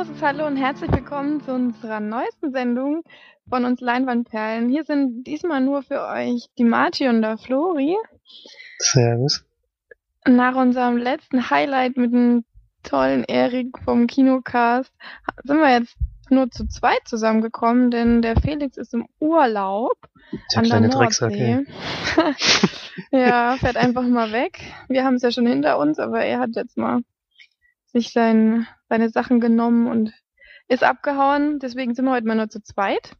großes Hallo und herzlich willkommen zu unserer neuesten Sendung von uns Leinwandperlen. Hier sind diesmal nur für euch die Marti und der Flori. Servus. Nach unserem letzten Highlight mit dem tollen Erik vom Kinocast sind wir jetzt nur zu zweit zusammengekommen, denn der Felix ist im Urlaub Der an der. Nordsee. ja, fährt einfach mal weg. Wir haben es ja schon hinter uns, aber er hat jetzt mal sich sein, seine Sachen genommen und ist abgehauen. Deswegen sind wir heute mal nur zu zweit.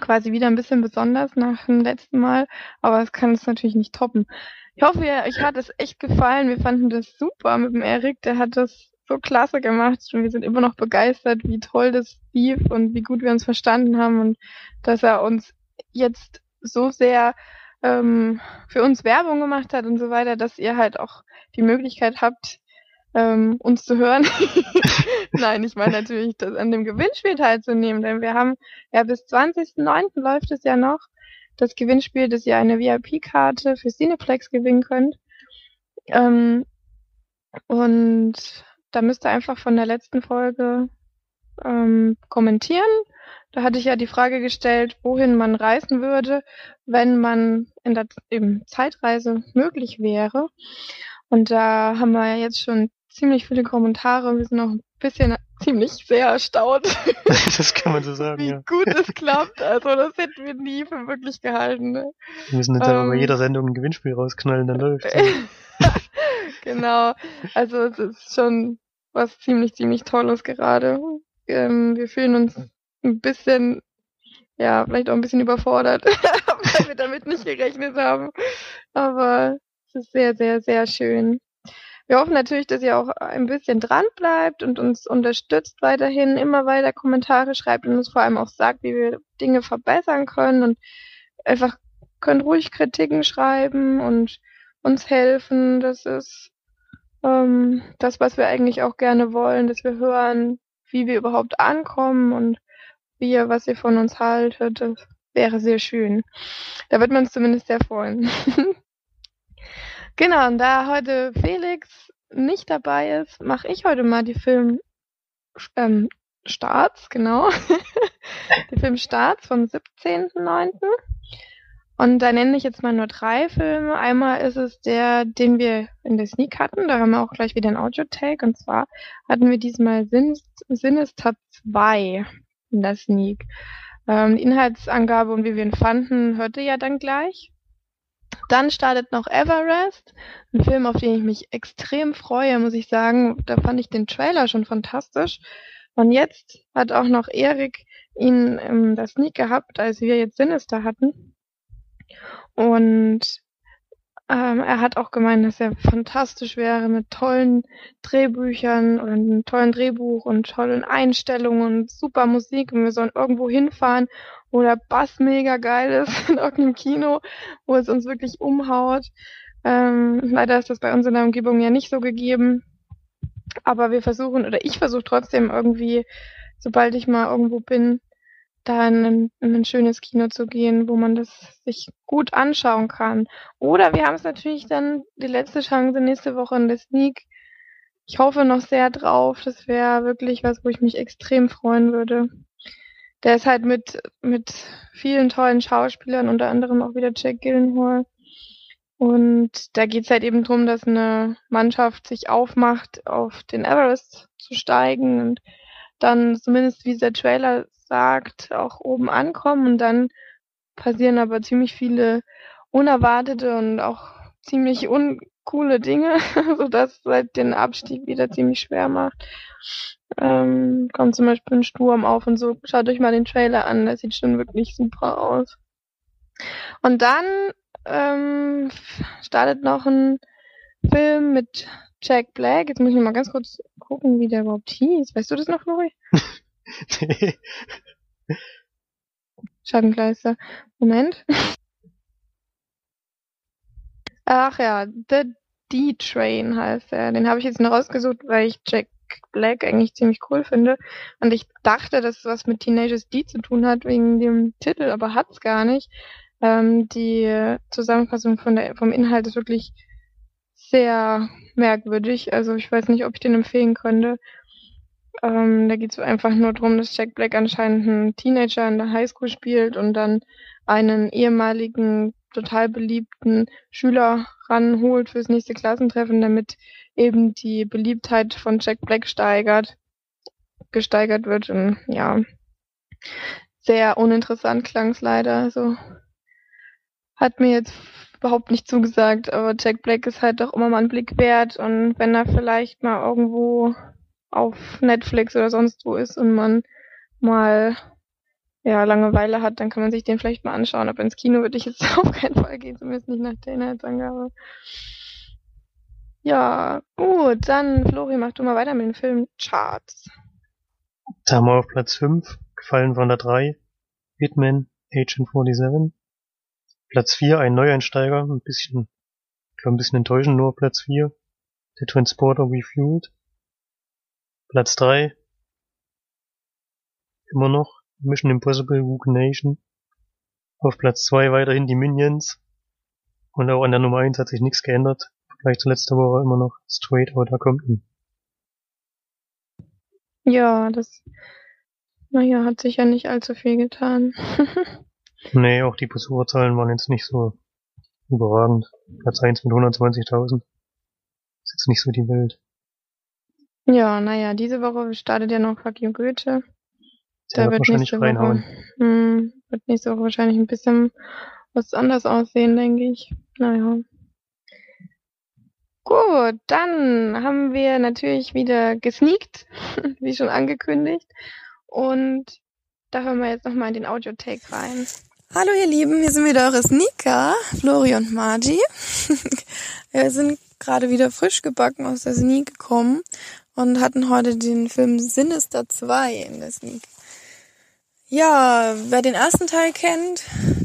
Quasi wieder ein bisschen besonders nach dem letzten Mal, aber es kann es natürlich nicht toppen. Ich hoffe, euch hat es echt gefallen. Wir fanden das super mit dem Erik. Der hat das so klasse gemacht und wir sind immer noch begeistert, wie toll das lief und wie gut wir uns verstanden haben und dass er uns jetzt so sehr ähm, für uns Werbung gemacht hat und so weiter, dass ihr halt auch die Möglichkeit habt, ähm, uns zu hören. Nein, ich meine natürlich, das an dem Gewinnspiel teilzunehmen, denn wir haben ja bis 20.09. läuft es ja noch das Gewinnspiel, dass ihr eine VIP-Karte für Cineplex gewinnen könnt. Ähm, und da müsst ihr einfach von der letzten Folge ähm, kommentieren. Da hatte ich ja die Frage gestellt, wohin man reisen würde, wenn man in der eben Zeitreise möglich wäre. Und da haben wir jetzt schon ziemlich viele Kommentare. Wir sind auch ein bisschen ziemlich sehr erstaunt, das kann man so sagen, wie ja. gut es klappt. Also das hätten wir nie für möglich gehalten. Ne? Wir müssen jetzt einfach bei Ähm. jeder Sendung ein Gewinnspiel rausknallen, dann läuft's. genau. Also es ist schon was ziemlich, ziemlich Tolles gerade. Ähm, wir fühlen uns ein bisschen, ja, vielleicht auch ein bisschen überfordert, weil wir damit nicht gerechnet haben. Aber es ist sehr, sehr, sehr schön. Wir hoffen natürlich, dass ihr auch ein bisschen dran bleibt und uns unterstützt weiterhin, immer weiter Kommentare schreibt und uns vor allem auch sagt, wie wir Dinge verbessern können und einfach könnt ruhig Kritiken schreiben und uns helfen. Das ist ähm, das, was wir eigentlich auch gerne wollen, dass wir hören, wie wir überhaupt ankommen und wie ihr, was ihr von uns haltet. Das wäre sehr schön. Da wird man uns zumindest sehr freuen. genau, und da heute Felix nicht dabei ist, mache ich heute mal die Film ähm, Starts, genau. die Filmstarts vom 17.09. Und da nenne ich jetzt mal nur drei Filme. Einmal ist es der, den wir in der Sneak hatten. Da haben wir auch gleich wieder ein Audio-Take. Und zwar hatten wir diesmal Sin Sinister 2 in der Sneak. Ähm, die Inhaltsangabe und wie wir ihn fanden, hört ihr ja dann gleich. Dann startet noch Everest, ein Film, auf den ich mich extrem freue, muss ich sagen. Da fand ich den Trailer schon fantastisch. Und jetzt hat auch noch Erik ihn in der Sneak gehabt, als wir jetzt Sinister hatten. Und ähm, er hat auch gemeint, dass er fantastisch wäre mit tollen Drehbüchern oder einem tollen Drehbuch und tollen Einstellungen und super Musik und wir sollen irgendwo hinfahren, wo der Bass mega geil ist in irgendeinem Kino, wo es uns wirklich umhaut. Ähm, leider ist das bei uns in der Umgebung ja nicht so gegeben. Aber wir versuchen, oder ich versuche trotzdem irgendwie, sobald ich mal irgendwo bin, da in ein, in ein schönes Kino zu gehen, wo man das sich gut anschauen kann. Oder wir haben es natürlich dann die letzte Chance nächste Woche in der Sneak. Ich hoffe noch sehr drauf. Das wäre wirklich was, wo ich mich extrem freuen würde. Der ist halt mit, mit vielen tollen Schauspielern, unter anderem auch wieder Jack Gyllenhaal. Und da geht's halt eben drum, dass eine Mannschaft sich aufmacht, auf den Everest zu steigen und dann zumindest wie der Trailer sagt, auch oben ankommen und dann passieren aber ziemlich viele unerwartete und auch ziemlich uncoole Dinge, sodass es halt den Abstieg wieder ziemlich schwer macht. Ähm, kommt zum Beispiel ein Sturm auf und so. Schaut euch mal den Trailer an, der sieht schon wirklich super aus. Und dann ähm, startet noch ein Film mit Jack Black. Jetzt muss ich mal ganz kurz gucken, wie der überhaupt hieß. Weißt du das noch, Lori? Schattengleister. Moment. Ach ja, The D-Train heißt er. Den habe ich jetzt nur rausgesucht, weil ich Jack Black eigentlich ziemlich cool finde. Und ich dachte, dass es was mit Teenagers D zu tun hat wegen dem Titel, aber hat's gar nicht. Ähm, die Zusammenfassung von der, vom Inhalt ist wirklich sehr merkwürdig. Also ich weiß nicht, ob ich den empfehlen könnte. Ähm, da geht es einfach nur darum, dass Jack Black anscheinend einen Teenager in der Highschool spielt und dann einen ehemaligen, total beliebten Schüler ranholt fürs nächste Klassentreffen, damit eben die Beliebtheit von Jack Black steigert, gesteigert wird. Und ja, sehr uninteressant klang es leider. Also hat mir jetzt überhaupt nicht zugesagt, aber Jack Black ist halt doch immer mal einen Blick wert und wenn er vielleicht mal irgendwo auf Netflix oder sonst wo ist und man mal ja, Langeweile hat, dann kann man sich den vielleicht mal anschauen. Aber ins Kino würde ich jetzt auf keinen Fall gehen, zumindest nicht nach der Inhaltsangabe. Ja, gut, dann Flori, mach du mal weiter mit den Filmcharts. Da haben wir auf Platz 5, gefallen von der 3, Hitman, Agent 47. Platz 4, ein Neueinsteiger, ein bisschen, ich glaube ein bisschen enttäuschend, nur Platz 4, der Transporter Refueled. Platz 3, immer noch Mission Impossible Rogue Nation. Auf Platz 2 weiterhin die Minions. Und auch an der Nummer 1 hat sich nichts geändert. Vielleicht zu letzter Woche immer noch Straight Outta Compton. Ja, das, naja, hat sich ja nicht allzu viel getan. nee, auch die Besucherzahlen waren jetzt nicht so überragend. Platz 1 mit 120.000. Ist jetzt nicht so die Welt. Ja, naja, diese Woche startet ja noch Fuck You Goethe. Der da wird, wird nächste Woche, hm, wird nächste Woche wahrscheinlich ein bisschen was anders aussehen, denke ich. Naja. Gut, dann haben wir natürlich wieder gesneakt, wie schon angekündigt. Und da hören wir jetzt nochmal in den Audio-Take rein. Hallo ihr Lieben, hier sind wieder eure Sneaker, Flori und Margie. wir sind gerade wieder frisch gebacken aus der Sneak gekommen und hatten heute den Film Sinister 2 in der Sneak. Ja, wer den ersten Teil kennt,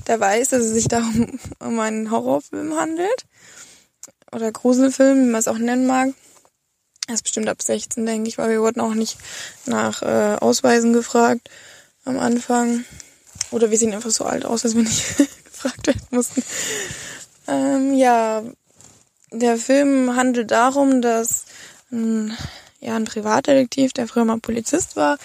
der weiß, dass es sich darum um einen Horrorfilm handelt. Oder Gruselfilm, wie man es auch nennen mag. Er ist bestimmt ab 16, denke ich, weil wir wurden auch nicht nach äh, Ausweisen gefragt am Anfang. Oder wir sehen einfach so alt aus, dass wir nicht gefragt werden mussten. Ähm, ja, der Film handelt darum, dass ein, ja, ein Privatdetektiv, der früher mal Polizist war,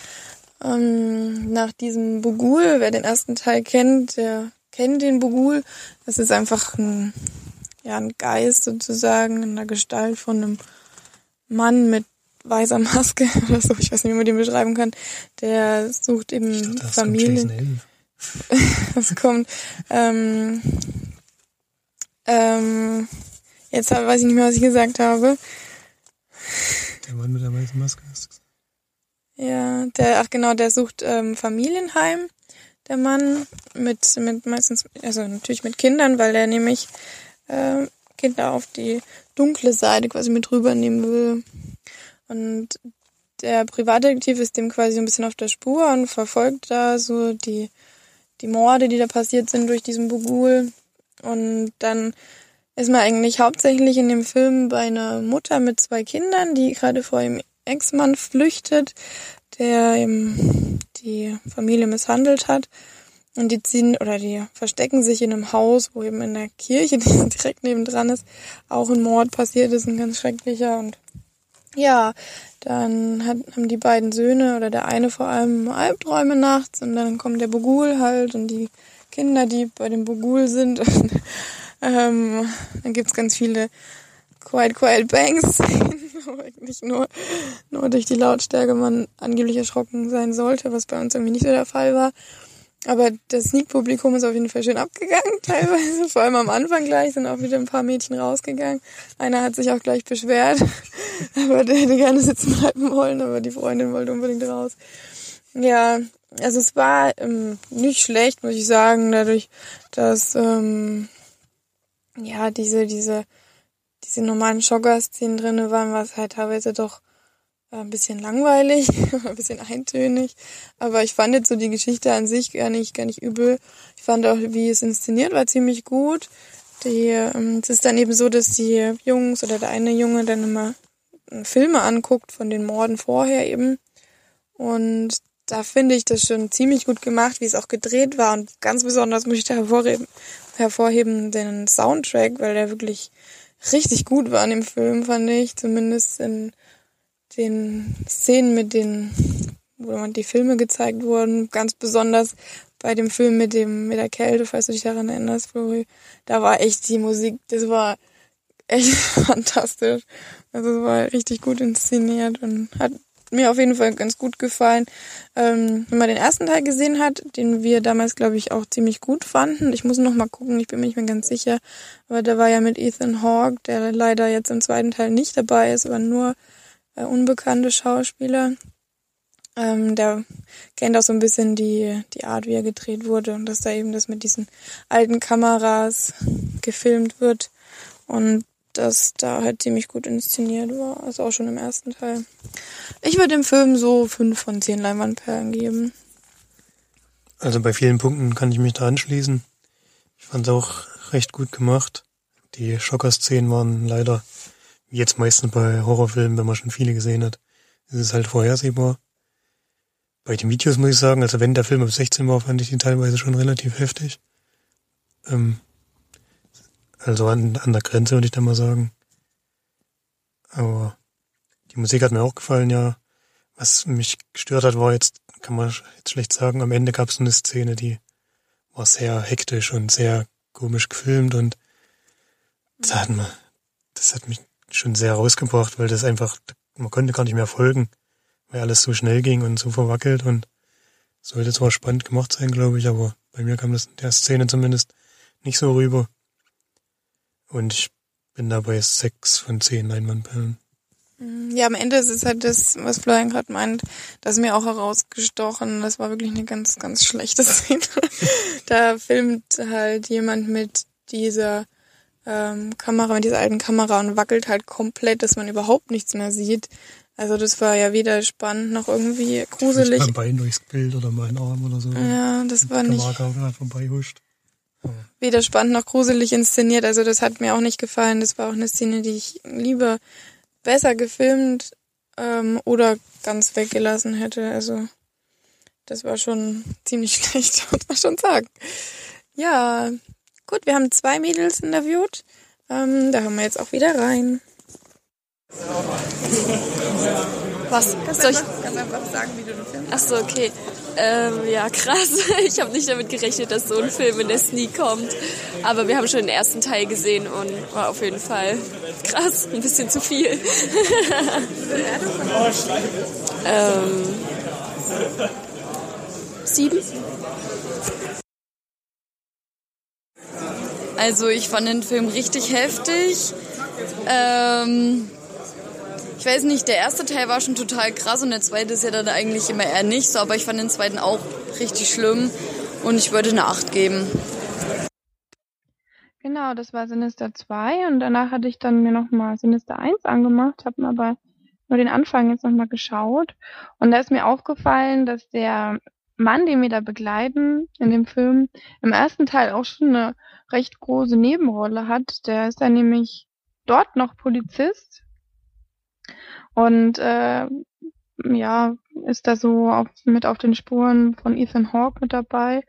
ähm, nach diesem Bugul, wer den ersten Teil kennt, der kennt den Bugul. Das ist einfach ein, ja, ein Geist sozusagen in der Gestalt von einem Mann mit weißer Maske oder so, ich weiß nicht, wie man den beschreiben kann. Der sucht eben dachte, Familien. das kommt. Ähm, ähm, jetzt weiß ich nicht mehr, was ich gesagt habe. Der Mann mit der weißen Maske hast du gesagt. Der, ach genau, der sucht ähm, Familienheim, der Mann, mit, mit meistens, also natürlich mit Kindern, weil er nämlich äh, Kinder auf die dunkle Seite quasi mit rübernehmen will. Und der Privatdetektiv ist dem quasi ein bisschen auf der Spur und verfolgt da so die, die Morde, die da passiert sind durch diesen Bugul. Und dann ist man eigentlich hauptsächlich in dem Film bei einer Mutter mit zwei Kindern, die gerade vor ihm Ex-Mann flüchtet, der eben die Familie misshandelt hat. Und die ziehen oder die verstecken sich in einem Haus, wo eben in der Kirche, die direkt nebendran ist, auch ein Mord passiert ist, ein ganz schrecklicher. Und ja, dann hat, haben die beiden Söhne oder der eine vor allem Albträume nachts und dann kommt der Bogul halt und die Kinder, die bei dem Bogul sind. Und, ähm, dann gibt's ganz viele Quiet Quiet Bangs eigentlich nur, nur durch die Lautstärke man angeblich erschrocken sein sollte, was bei uns irgendwie nicht so der Fall war. Aber das Sneak-Publikum ist auf jeden Fall schön abgegangen, teilweise. Vor allem am Anfang gleich sind auch wieder ein paar Mädchen rausgegangen. Einer hat sich auch gleich beschwert, aber der hätte gerne sitzen bleiben wollen, aber die Freundin wollte unbedingt raus. Ja, also es war ähm, nicht schlecht, muss ich sagen, dadurch, dass ähm, ja diese diese diese normalen Jogger-Szenen drinne waren, war es halt teilweise doch äh, ein bisschen langweilig, ein bisschen eintönig. Aber ich fand jetzt so die Geschichte an sich gar nicht, gar nicht übel. Ich fand auch, wie es inszeniert war, ziemlich gut. Die, ähm, es ist dann eben so, dass die Jungs oder der eine Junge dann immer Filme anguckt von den Morden vorher eben. Und da finde ich das schon ziemlich gut gemacht, wie es auch gedreht war. Und ganz besonders muss ich da hervorheben, hervorheben den Soundtrack, weil der wirklich richtig gut war in dem Film, fand ich. Zumindest in den Szenen mit den, wo die Filme gezeigt wurden, ganz besonders bei dem Film mit dem, mit der Kälte, falls du dich daran erinnerst, Flori, da war echt die Musik, das war echt fantastisch. Also es war richtig gut inszeniert und hat mir auf jeden Fall ganz gut gefallen. Ähm, wenn man den ersten Teil gesehen hat, den wir damals, glaube ich, auch ziemlich gut fanden. Ich muss noch mal gucken, ich bin mir nicht mehr ganz sicher. Aber der war ja mit Ethan Hawke, der leider jetzt im zweiten Teil nicht dabei ist, aber nur äh, unbekannte Schauspieler. Ähm, der kennt auch so ein bisschen die, die Art, wie er gedreht wurde und dass da eben das mit diesen alten Kameras gefilmt wird. Und dass da halt ziemlich gut inszeniert war. Also auch schon im ersten Teil. Ich würde dem Film so fünf von zehn Leinwandperlen geben. Also bei vielen Punkten kann ich mich da anschließen. Ich fand es auch recht gut gemacht. Die Schocker-Szenen waren leider, wie jetzt meistens bei Horrorfilmen, wenn man schon viele gesehen hat, ist es halt vorhersehbar. Bei den Videos muss ich sagen, also wenn der Film ab 16 war, fand ich ihn teilweise schon relativ heftig. Ähm, also an, an der Grenze würde ich da mal sagen. Aber die Musik hat mir auch gefallen, ja. Was mich gestört hat, war jetzt, kann man jetzt schlecht sagen, am Ende gab es eine Szene, die war sehr hektisch und sehr komisch gefilmt und das hat, man, das hat mich schon sehr rausgebracht, weil das einfach, man konnte gar nicht mehr folgen, weil alles so schnell ging und so verwackelt und sollte zwar spannend gemacht sein, glaube ich, aber bei mir kam das in der Szene zumindest nicht so rüber. Und ich bin dabei sechs von zehn Leinwandperlen. Ja, am Ende ist es halt das, was Florian gerade meint, das ist mir auch herausgestochen. Das war wirklich eine ganz, ganz schlechte Szene. da filmt halt jemand mit dieser ähm, Kamera, mit dieser alten Kamera und wackelt halt komplett, dass man überhaupt nichts mehr sieht. Also das war ja weder spannend noch irgendwie gruselig. Mein Bein durchs Bild oder mein Arm oder so. Ja, das war nicht. Kamera vorbei huscht weder spannend noch gruselig inszeniert. Also das hat mir auch nicht gefallen. Das war auch eine Szene, die ich lieber besser gefilmt ähm, oder ganz weggelassen hätte. Also das war schon ziemlich schlecht, muss man schon sagen. Ja, gut, wir haben zwei Mädels interviewt. Ähm, da hören wir jetzt auch wieder rein. Was? Kannst Soll ich kannst einfach sagen, wie du den Film Ach so, okay. Ähm, ja, krass. Ich habe nicht damit gerechnet, dass so ein Film in der Sneak kommt. Aber wir haben schon den ersten Teil gesehen und war auf jeden Fall krass. Ein bisschen zu viel. ähm, sieben. Also ich fand den Film richtig heftig. Ähm, ich weiß nicht, der erste Teil war schon total krass und der zweite ist ja dann eigentlich immer eher nicht so, aber ich fand den zweiten auch richtig schlimm und ich würde eine 8 geben. Genau, das war Sinister 2 und danach hatte ich dann mir nochmal Sinister 1 angemacht, habe mir aber nur den Anfang jetzt nochmal geschaut und da ist mir aufgefallen, dass der Mann, den wir da begleiten in dem Film, im ersten Teil auch schon eine recht große Nebenrolle hat. Der ist dann nämlich dort noch Polizist und äh, ja, ist da so auf, mit auf den Spuren von Ethan Hawke mit dabei.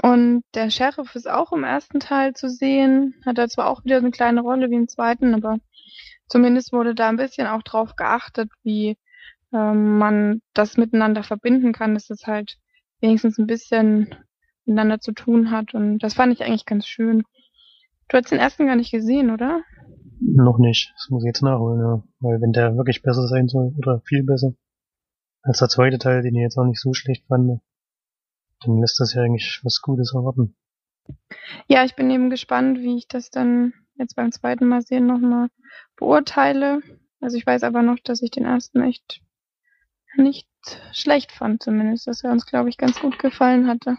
Und der Sheriff ist auch im ersten Teil zu sehen, hat da zwar auch wieder eine kleine Rolle wie im zweiten, aber zumindest wurde da ein bisschen auch drauf geachtet, wie ähm, man das miteinander verbinden kann, dass es halt wenigstens ein bisschen miteinander zu tun hat. Und das fand ich eigentlich ganz schön. Du hast den ersten gar nicht gesehen, oder? Noch nicht. Das muss ich jetzt nachholen, ja. Weil wenn der wirklich besser sein soll, oder viel besser, als der zweite Teil, den ich jetzt auch nicht so schlecht fand, dann lässt das ja eigentlich was Gutes erwarten. Ja, ich bin eben gespannt, wie ich das dann jetzt beim zweiten Mal sehen nochmal beurteile. Also ich weiß aber noch, dass ich den ersten echt nicht schlecht fand zumindest, dass er uns, glaube ich, ganz gut gefallen hatte.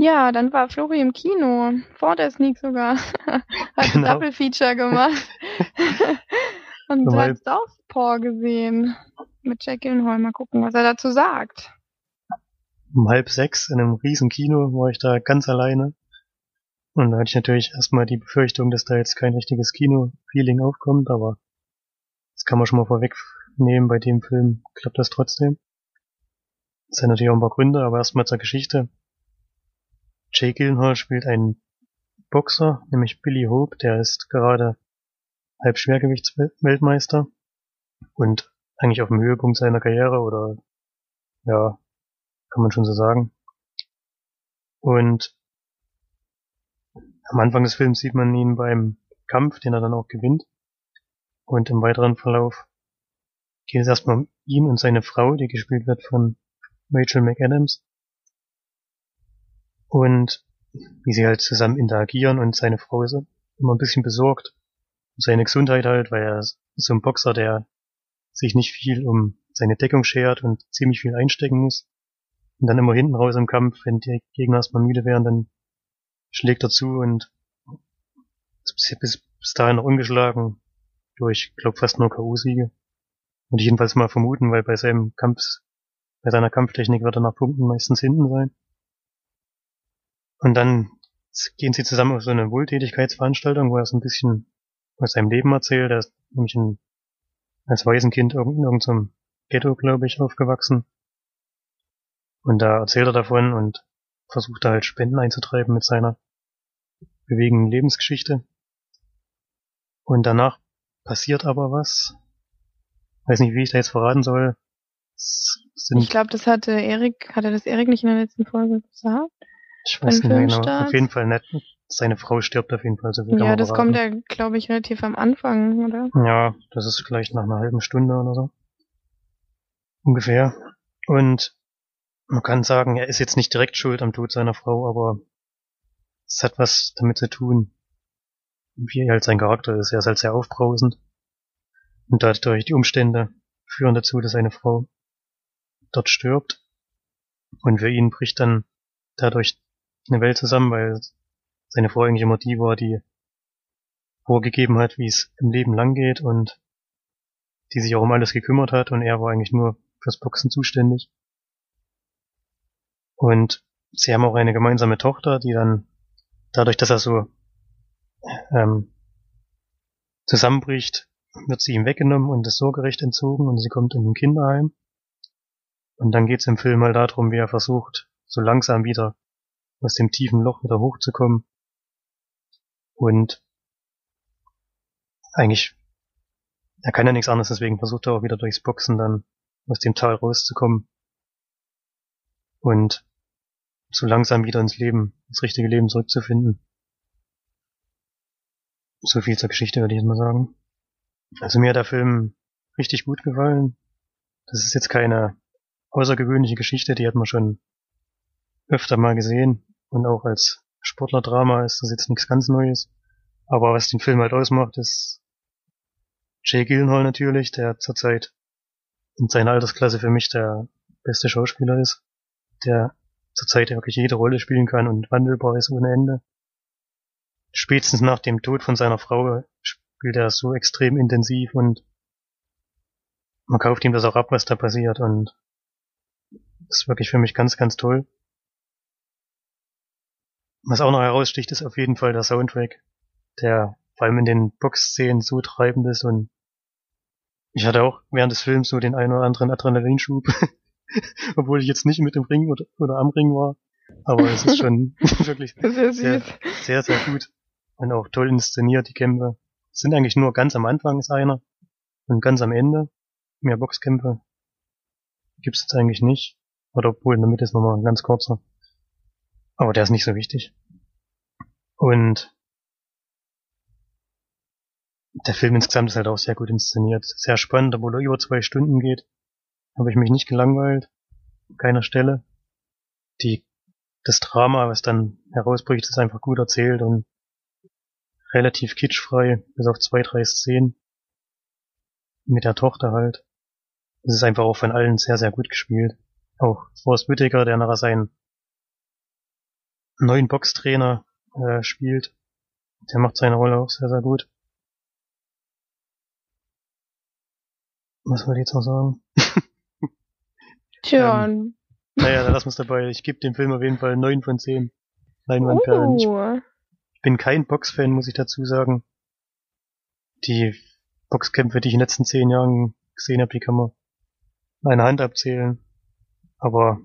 Ja, dann war Flori im Kino, vor der Sneak sogar. hat genau. ein Double Feature gemacht. und um hat Southpaw gesehen. Mit Jack Gyllenhaal. Mal gucken, was er dazu sagt. Um halb sechs in einem riesen Kino war ich da ganz alleine. Und da hatte ich natürlich erstmal die Befürchtung, dass da jetzt kein richtiges Kino-Feeling aufkommt, aber das kann man schon mal vorwegnehmen, bei dem Film klappt das trotzdem. Das hat natürlich auch ein paar Gründe, aber erstmal zur Geschichte. Jay Gyllenhaal spielt einen Boxer, nämlich Billy Hope, der ist gerade Halbschwergewichtsweltmeister und eigentlich auf dem Höhepunkt seiner Karriere oder ja, kann man schon so sagen. Und am Anfang des Films sieht man ihn beim Kampf, den er dann auch gewinnt. Und im weiteren Verlauf geht es erstmal um ihn und seine Frau, die gespielt wird von Rachel McAdams. Und wie sie halt zusammen interagieren und seine Frau ist immer ein bisschen besorgt um seine Gesundheit halt, weil er ist so ein Boxer, der sich nicht viel um seine Deckung schert und ziemlich viel einstecken muss. Und dann immer hinten raus im Kampf, wenn die Gegner erstmal müde werden, dann schlägt er zu und bis, bis, bis dahin noch ungeschlagen durch, glaub fast nur K.O.-Siege. Und ich jedenfalls mal vermuten, weil bei seinem Kampf, bei seiner Kampftechnik wird er nach Punkten meistens hinten sein. Und dann gehen sie zusammen auf so eine Wohltätigkeitsveranstaltung, wo er so ein bisschen aus seinem Leben erzählt. Er ist nämlich ein, als Waisenkind in irgendeinem Ghetto, glaube ich, aufgewachsen. Und da erzählt er davon und versucht da halt Spenden einzutreiben mit seiner bewegenden Lebensgeschichte. Und danach passiert aber was. Weiß nicht, wie ich da jetzt verraten soll. ich glaube, das hatte Erik, hat er das Erik nicht in der letzten Folge gesagt? Ich weiß nicht mehr genau. Auf jeden Fall nett. Seine Frau stirbt auf jeden Fall. So ja, das kommt ja, glaube ich, relativ am Anfang, oder? Ja, das ist vielleicht nach einer halben Stunde oder so. Ungefähr. Und man kann sagen, er ist jetzt nicht direkt schuld am Tod seiner Frau, aber es hat was damit zu tun, wie halt sein Charakter ist. Er ist halt sehr aufbrausend. Und dadurch die Umstände führen dazu, dass seine Frau dort stirbt. Und für ihn bricht dann dadurch eine Welt zusammen, weil seine Frau eigentlich immer die war, die vorgegeben hat, wie es im Leben lang geht und die sich auch um alles gekümmert hat und er war eigentlich nur fürs Boxen zuständig. Und sie haben auch eine gemeinsame Tochter, die dann dadurch, dass er so ähm, zusammenbricht, wird sie ihm weggenommen und das Sorgerecht entzogen und sie kommt in ein Kinderheim. Und dann geht es im Film mal darum, wie er versucht, so langsam wieder aus dem tiefen Loch wieder hochzukommen. Und eigentlich, er kann ja nichts anderes, deswegen versucht er auch wieder durchs Boxen dann aus dem Tal rauszukommen. Und so langsam wieder ins Leben, ins richtige Leben zurückzufinden. So viel zur Geschichte, würde ich jetzt mal sagen. Also mir hat der Film richtig gut gefallen. Das ist jetzt keine außergewöhnliche Geschichte, die hat man schon öfter mal gesehen. Und auch als Sportlerdrama ist das jetzt nichts ganz Neues. Aber was den Film halt ausmacht, ist Jay Gyllenhaal natürlich, der zurzeit in seiner Altersklasse für mich der beste Schauspieler ist, der zurzeit wirklich jede Rolle spielen kann und wandelbar ist ohne Ende. Spätestens nach dem Tod von seiner Frau spielt er so extrem intensiv und man kauft ihm das auch ab, was da passiert und ist wirklich für mich ganz, ganz toll. Was auch noch heraussticht, ist auf jeden Fall der Soundtrack, der vor allem in den Box-Szenen so treibend ist und ich hatte auch während des Films so den einen oder anderen Adrenalinschub, obwohl ich jetzt nicht mit dem Ring oder, oder am Ring war. Aber es ist schon wirklich sehr, sehr, sehr, sehr gut und auch toll inszeniert, die Kämpfe. Es sind eigentlich nur ganz am Anfang ist einer und ganz am Ende. Mehr Boxkämpfe gibt's jetzt eigentlich nicht. Oder obwohl in der Mitte ist nochmal ein ganz kurzer. Aber der ist nicht so wichtig. Und der Film insgesamt ist halt auch sehr gut inszeniert. Sehr spannend, obwohl er über zwei Stunden geht. Habe ich mich nicht gelangweilt. An keiner Stelle. Die, das Drama, was dann herausbricht, ist einfach gut erzählt und relativ kitschfrei, bis auf zwei, drei Szenen. Mit der Tochter halt. Es ist einfach auch von allen sehr, sehr gut gespielt. Auch Forrest Whitaker, der nachher seinen neuen Boxtrainer äh, spielt. Der macht seine Rolle auch sehr, sehr gut. Was wollte ich jetzt noch sagen? Tja. ähm, naja, dann lassen wir es dabei. Ich gebe dem Film auf jeden Fall 9 von 10 Leinwandperlen. Uh. Ich bin kein Boxfan, muss ich dazu sagen. Die Boxkämpfe, die ich in den letzten 10 Jahren gesehen habe, die kann man eine Hand abzählen. Aber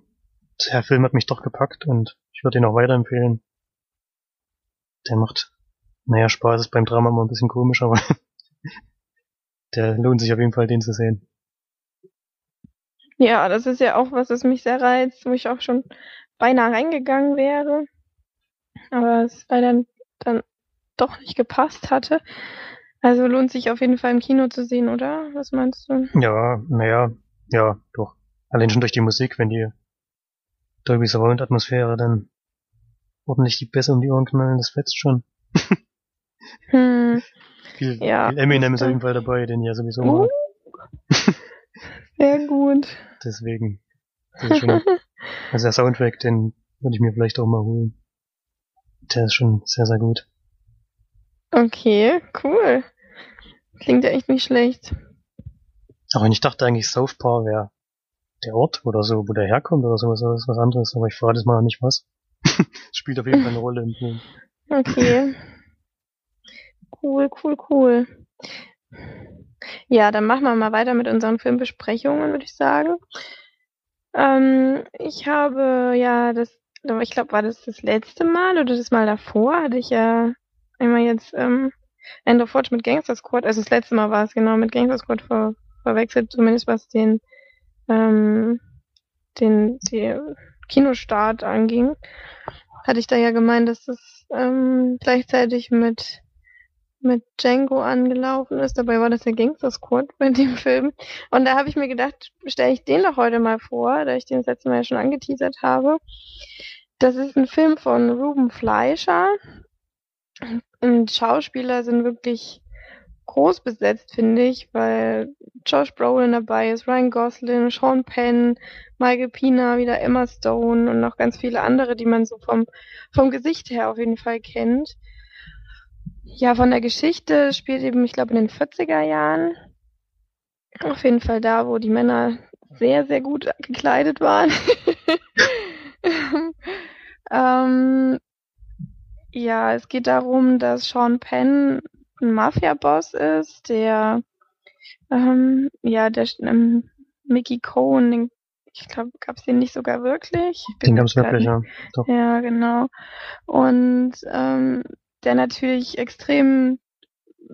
der Film hat mich doch gepackt und ich würde ihn auch weiterempfehlen. Der macht, naja, Spaß ist beim Drama immer ein bisschen komisch, aber der lohnt sich auf jeden Fall, den zu sehen. Ja, das ist ja auch was, was mich sehr reizt, wo ich auch schon beinahe reingegangen wäre. Aber es leider dann doch nicht gepasst hatte. Also lohnt sich auf jeden Fall im Kino zu sehen, oder? Was meinst du? Ja, naja, ja, doch. Allein schon durch die Musik, wenn die Dolby Surround Atmosphäre dann ordentlich die Bässe um die Ohren knallen, das fetzt schon. Hm, viel, Ja, viel Eminem ist auf jeden Fall dabei, den ja sowieso Uh. sehr gut. Deswegen. Schon, also der Soundtrack, den würde ich mir vielleicht auch mal holen. Der ist schon sehr, sehr gut. Okay, cool. Klingt ja echt nicht schlecht. Auch wenn ich dachte eigentlich Southpaw wäre der Ort oder so, wo der herkommt oder sowas, was anderes, aber ich verrate es mal nicht was. Spielt auf jeden Fall eine Rolle im Film. Okay. Cool, cool, cool. Ja, dann machen wir mal weiter mit unseren Filmbesprechungen, würde ich sagen. Ähm, ich habe ja das, ich glaube, war das das letzte Mal oder das Mal davor, hatte ich ja einmal jetzt ähm, End of Watch mit Gangster Squad, also das letzte Mal war es genau mit Gangster Squad ver verwechselt, zumindest was den, ähm, den, die Kinostart anging. Hatte ich da ja gemeint, dass das ähm, gleichzeitig mit mit Django angelaufen ist. Dabei war das der Gangster Squad bei dem Film. Und da habe ich mir gedacht, stelle ich den doch heute mal vor, da ich den das letzte Mal ja schon angeteasert habe. Das ist ein Film von Ruben Fleischer. Und Schauspieler sind wirklich groß besetzt, finde ich, weil Josh Brolin dabei ist, Ryan Gosling, Sean Penn, Michael Pina, wieder Emma Stone und noch ganz viele andere, die man so vom, vom Gesicht her auf jeden Fall kennt. Ja, von der Geschichte spielt eben, ich glaube, in den 40er Jahren. Auf jeden Fall da, wo die Männer sehr, sehr gut gekleidet waren. ähm, ja, es geht darum, dass Sean Penn ein Mafia-Boss ist, der, ähm, ja, der ähm, Mickey Cohen, den, ich glaube, gab es den nicht sogar wirklich? Den gab's grad wirklich, ja. Doch. ja, genau. Und ähm, der natürlich extrem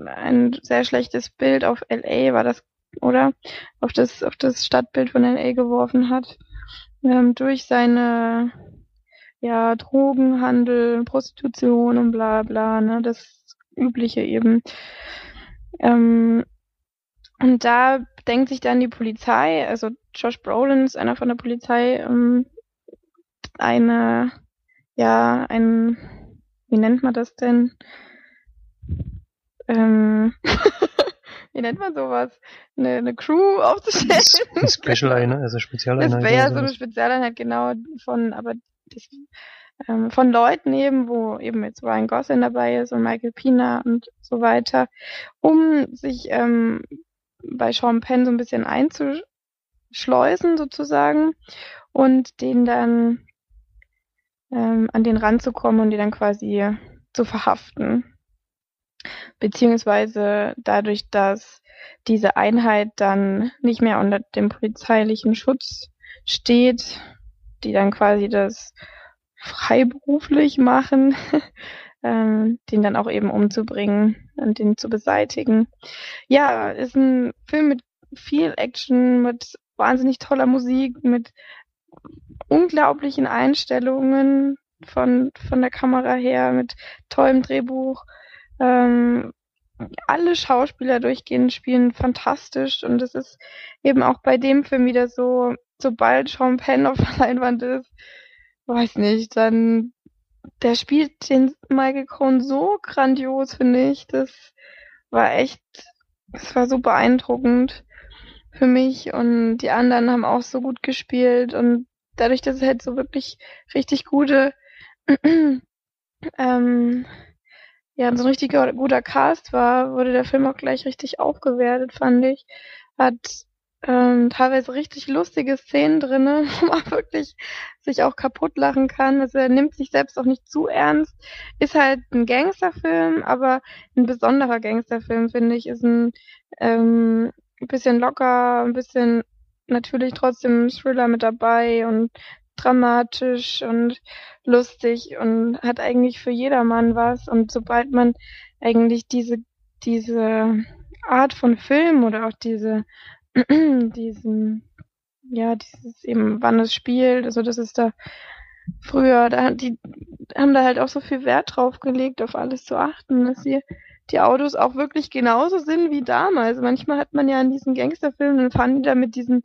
ein sehr schlechtes Bild auf LA war das, oder? Auf das, auf das Stadtbild von LA geworfen hat. Ähm, durch seine ja, Drogenhandel, Prostitution und bla bla, ne? Das Übliche eben. Ähm, und da denkt sich dann die Polizei, also Josh Brolin ist einer von der Polizei, ähm, eine, ja, ein, wie nennt man das denn? Ähm, wie nennt man sowas? Eine, eine Crew aufzustellen? Ein Special Einheit, also Das Spezialeinheit. wäre ja so eine. Spezialeinheit genau von, aber das, ähm, von Leuten eben, wo eben jetzt Ryan Gosling dabei ist und Michael Pina und so weiter, um sich ähm, bei Sean Penn so ein bisschen einzuschleusen sozusagen und den dann ähm, an den ranzukommen und die dann quasi zu verhaften. Beziehungsweise dadurch, dass diese Einheit dann nicht mehr unter dem polizeilichen Schutz steht, die dann quasi das freiberuflich machen, ähm, den dann auch eben umzubringen und den zu beseitigen. Ja, ist ein Film mit viel Action, mit wahnsinnig toller Musik, mit unglaublichen Einstellungen von, von der Kamera her, mit tollem Drehbuch. Ähm, alle Schauspieler durchgehend spielen fantastisch und es ist eben auch bei dem Film wieder so, sobald Sean Penn auf der Leinwand ist, weiß nicht, dann der spielt den Michael Cohn so grandios, finde ich. Das war echt, das war so beeindruckend für mich und die anderen haben auch so gut gespielt und dadurch, dass es halt so wirklich richtig gute ähm, ja, so ein richtiger guter Cast war, wurde der Film auch gleich richtig aufgewertet, fand ich. Hat ähm, teilweise richtig lustige Szenen drinne, wo man wirklich sich auch kaputt lachen kann. Also er nimmt sich selbst auch nicht zu ernst. Ist halt ein Gangsterfilm, aber ein besonderer Gangsterfilm, finde ich. Ist ein ähm, ein bisschen locker, ein bisschen natürlich trotzdem Thriller mit dabei und dramatisch und lustig und hat eigentlich für jedermann was. Und sobald man eigentlich diese, diese Art von Film oder auch diese, diesen, ja, dieses eben, wann es spielt, also das ist da früher, da die haben da halt auch so viel Wert drauf gelegt, auf alles zu achten, dass sie die Autos auch wirklich genauso sind wie damals. Manchmal hat man ja in diesen Gangsterfilmen, dann fahren die da mit diesen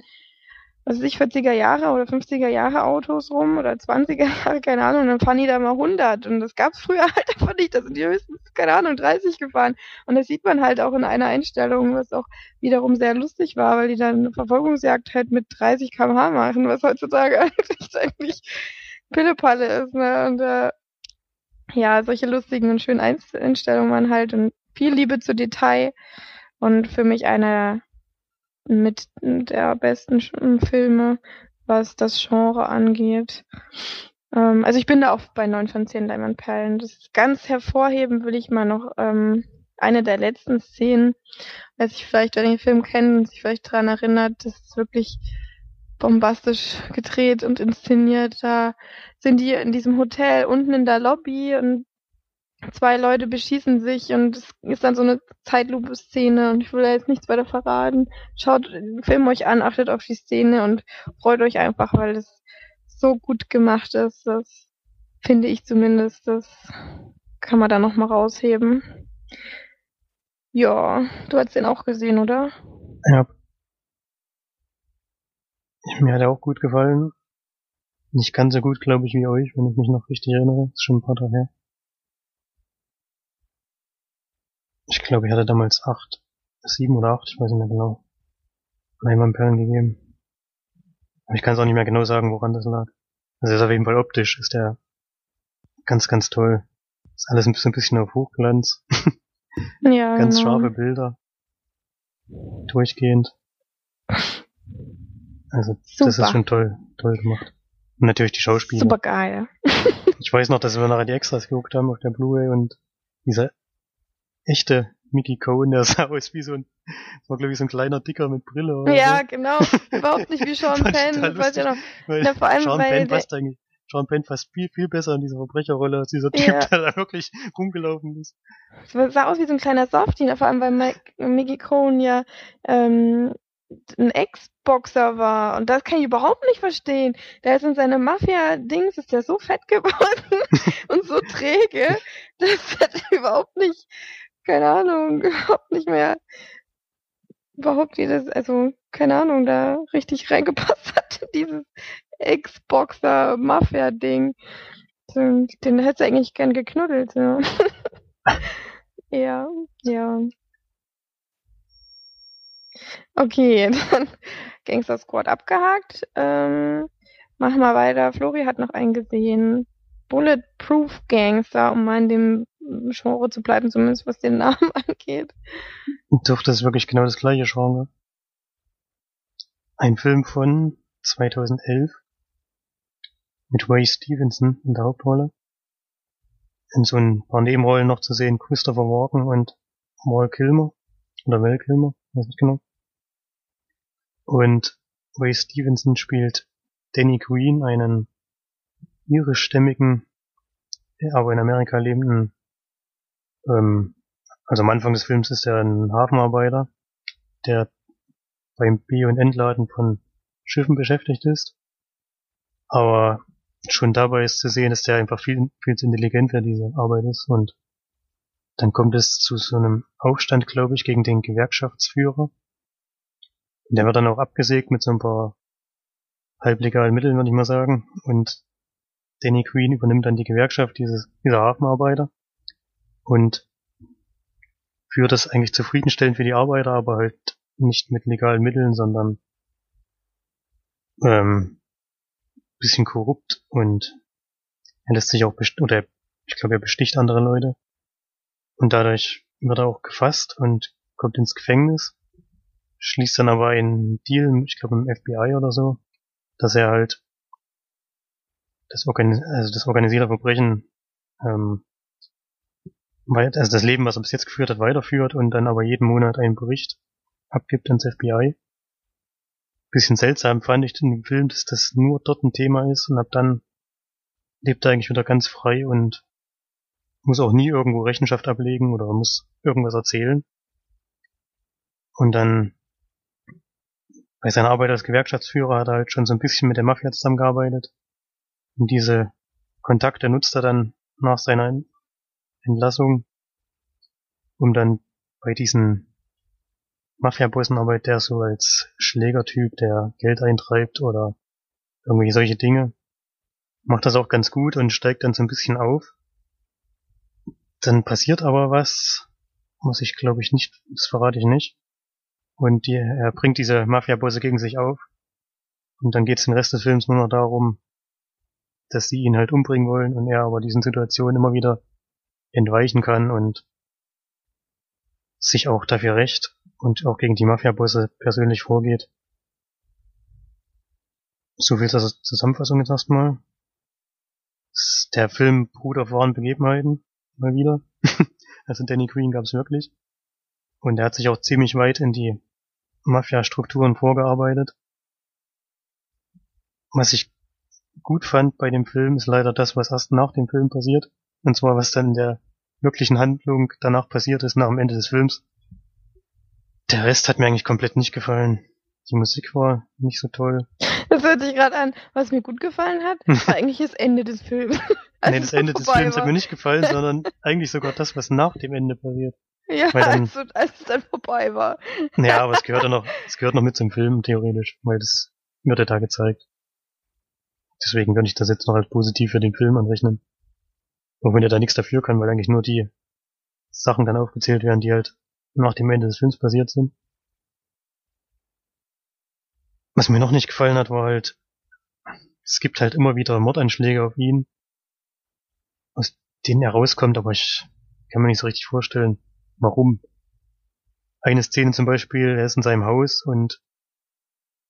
was weiß ich, 40er Jahre oder 50er Jahre Autos rum oder 20er Jahre, keine Ahnung, und dann fahren die da mal 100 und das gab's früher halt einfach nicht, da sind die höchstens, keine Ahnung, 30 gefahren. Und das sieht man halt auch in einer Einstellung, was auch wiederum sehr lustig war, weil die dann eine Verfolgungsjagd halt mit 30 kmh machen, was heutzutage eigentlich, eigentlich Pillepalle ist, ne, und äh, ja, solche lustigen und schönen Einstellungen man halt und viel Liebe zu Detail. Und für mich einer mit der besten Filme, was das Genre angeht. Ähm, also ich bin da auch bei 9 von 10 Diamond-Perlen. Das ist ganz hervorheben will ich mal noch ähm, eine der letzten Szenen, weil sich vielleicht, wer den Film kennt und sich vielleicht daran erinnert, das ist wirklich bombastisch gedreht und inszeniert. Da sind die in diesem Hotel unten in der Lobby und zwei Leute beschießen sich und es ist dann so eine Zeitlupe-Szene und ich will da jetzt nichts weiter verraten. Schaut den Film euch an, achtet auf die Szene und freut euch einfach, weil es so gut gemacht ist. Das finde ich zumindest, das kann man da nochmal rausheben. Ja, du hast den auch gesehen, oder? Ja. Mir hat er auch gut gefallen. Nicht ganz so gut, glaube ich, wie euch, wenn ich mich noch richtig erinnere. Das ist schon ein paar Tage her. Ich glaube, ich hatte damals acht, sieben oder acht, ich weiß nicht mehr genau, Perlen gegeben. Aber ich kann es auch nicht mehr genau sagen, woran das lag. Also ist auf jeden Fall optisch, ist der ganz, ganz toll. Ist alles ein bisschen, ein bisschen auf Hochglanz. Ja. ganz genau. scharfe Bilder. Durchgehend. Also, Super. das ist schon toll, toll gemacht. Und natürlich die Schauspieler. Super geil. Ich weiß noch, dass wir nachher die Extras geguckt haben auf der Blu-ray und dieser echte Mickey Cohen, der sah aus wie so ein, war glaube ich so ein kleiner Dicker mit Brille. Oder Ja, so. genau. Überhaupt nicht wie Sean Penn. Das weiß ja noch. Weil Na, vor allem, Sean Penn passt eigentlich, Sean Penn passt viel, viel besser in diese Verbrecherrolle als dieser Typ, Ja. der da wirklich rumgelaufen ist. Es sah aus wie so ein kleiner Softie, vor allem weil Mike, Mickey Cohen ja ähm, ein Ex-Boxer war. Und das kann ich überhaupt nicht verstehen. Der ist in seinem Mafia-Dings, ist der so fett geworden und so träge, dass er überhaupt nicht, keine Ahnung, überhaupt nicht mehr, überhaupt jedes, also, keine Ahnung, da richtig reingepasst hat dieses Ex-Boxer-Mafia-Ding. So, Den hätte sie eigentlich gern geknuddelt, ja. Ja, ja. Okay, dann Gangster Squad abgehakt. Ähm, machen wir weiter. Flori hat noch einen gesehen. Bulletproof Gangster, um mal in dem Genre zu bleiben, zumindest was den Namen angeht. Doch, das ist wirklich genau das gleiche Genre. Ein Film von 2011 mit Ray Stevenson in der Hauptrolle. In so ein paar Nebenrollen noch zu sehen Christopher Walken und Val Kilmer. Oder Val Kilmer, weiß nicht genau. Und Ray Stevenson spielt Danny Green, einen irischstämmigen, aber in Amerika lebenden, ähm, also am Anfang des Films ist er ein Hafenarbeiter, der beim B- und Entladen von Schiffen beschäftigt ist. Aber schon dabei ist zu sehen, dass der einfach viel, viel zu intelligent für diese Arbeit ist und dann kommt es zu so einem Aufstand, glaube ich, gegen den Gewerkschaftsführer. Und der wird dann auch abgesägt mit so ein paar halblegalen Mitteln, würde ich mal sagen. Und Danny Queen übernimmt dann die Gewerkschaft dieses, dieser Hafenarbeiter und führt das eigentlich zufriedenstellend für die Arbeiter, aber halt nicht mit legalen Mitteln, sondern ähm, bisschen korrupt und er lässt sich auch best oder ich glaube, er besticht andere Leute. Und dadurch wird er auch gefasst und kommt ins Gefängnis, schließt dann aber einen Deal, ich glaube im FBI oder so, dass er halt das, Organis also das organisierte Verbrechen ähm, also das Leben, was er bis jetzt geführt hat, weiterführt und dann aber jeden Monat einen Bericht abgibt ans FBI. Bisschen seltsam fand ich dem Film, dass das nur dort ein Thema ist und ab dann lebt er eigentlich wieder ganz frei und muss auch nie irgendwo Rechenschaft ablegen oder muss irgendwas erzählen. Und dann bei seiner Arbeit als Gewerkschaftsführer hat er halt schon so ein bisschen mit der Mafia zusammengearbeitet. Und diese Kontakte nutzt er dann nach seiner Entlassung, um dann bei diesen Mafia-Bossen arbeitet der so als Schlägertyp, der Geld eintreibt oder irgendwelche solche Dinge. Macht das auch ganz gut und steigt dann so ein bisschen auf. Dann passiert aber was, was ich glaube ich nicht, das verrate ich nicht. Und die, er bringt diese Mafia-Bosse gegen sich auf. Und dann geht es den Rest des Films nur noch darum, dass sie ihn halt umbringen wollen und er aber diesen Situationen immer wieder entweichen kann und sich auch dafür rächt und auch gegen die Mafia-Bosse persönlich vorgeht. So viel zur Zusammenfassung jetzt erstmal. Der Film beruht auf wahren Begebenheiten, mal wieder. also Danny Queen gab's wirklich. Und er hat sich auch ziemlich weit in die Mafia-Strukturen vorgearbeitet. Was ich gut fand bei dem Film, ist leider das, was erst nach dem Film passiert. Und zwar, was dann in der wirklichen Handlung danach passiert ist, nach dem Ende des Films. Der Rest hat mir eigentlich komplett nicht gefallen. Die Musik war nicht so toll. Das hört sich gerade an. Was mir gut gefallen hat, war eigentlich das Ende des Films. nee, das Ende des Films war. hat mir nicht gefallen, sondern eigentlich sogar das, was nach dem Ende passiert. Ja, dann, als, als, es dann vorbei war. Ja, aber es gehört ja noch, es gehört noch mit zum Film, theoretisch, weil das wird ja da gezeigt. Deswegen würde ich das jetzt noch als positiv für den Film anrechnen. Auch wenn er da nichts dafür kann, weil eigentlich nur die Sachen dann aufgezählt werden, die halt nach dem Ende des Films passiert sind. Was mir noch nicht gefallen hat, war halt, es gibt halt immer wieder Mordanschläge auf ihn, aus denen er rauskommt, aber ich kann mir nicht so richtig vorstellen, warum. Eine Szene zum Beispiel, er ist in seinem Haus und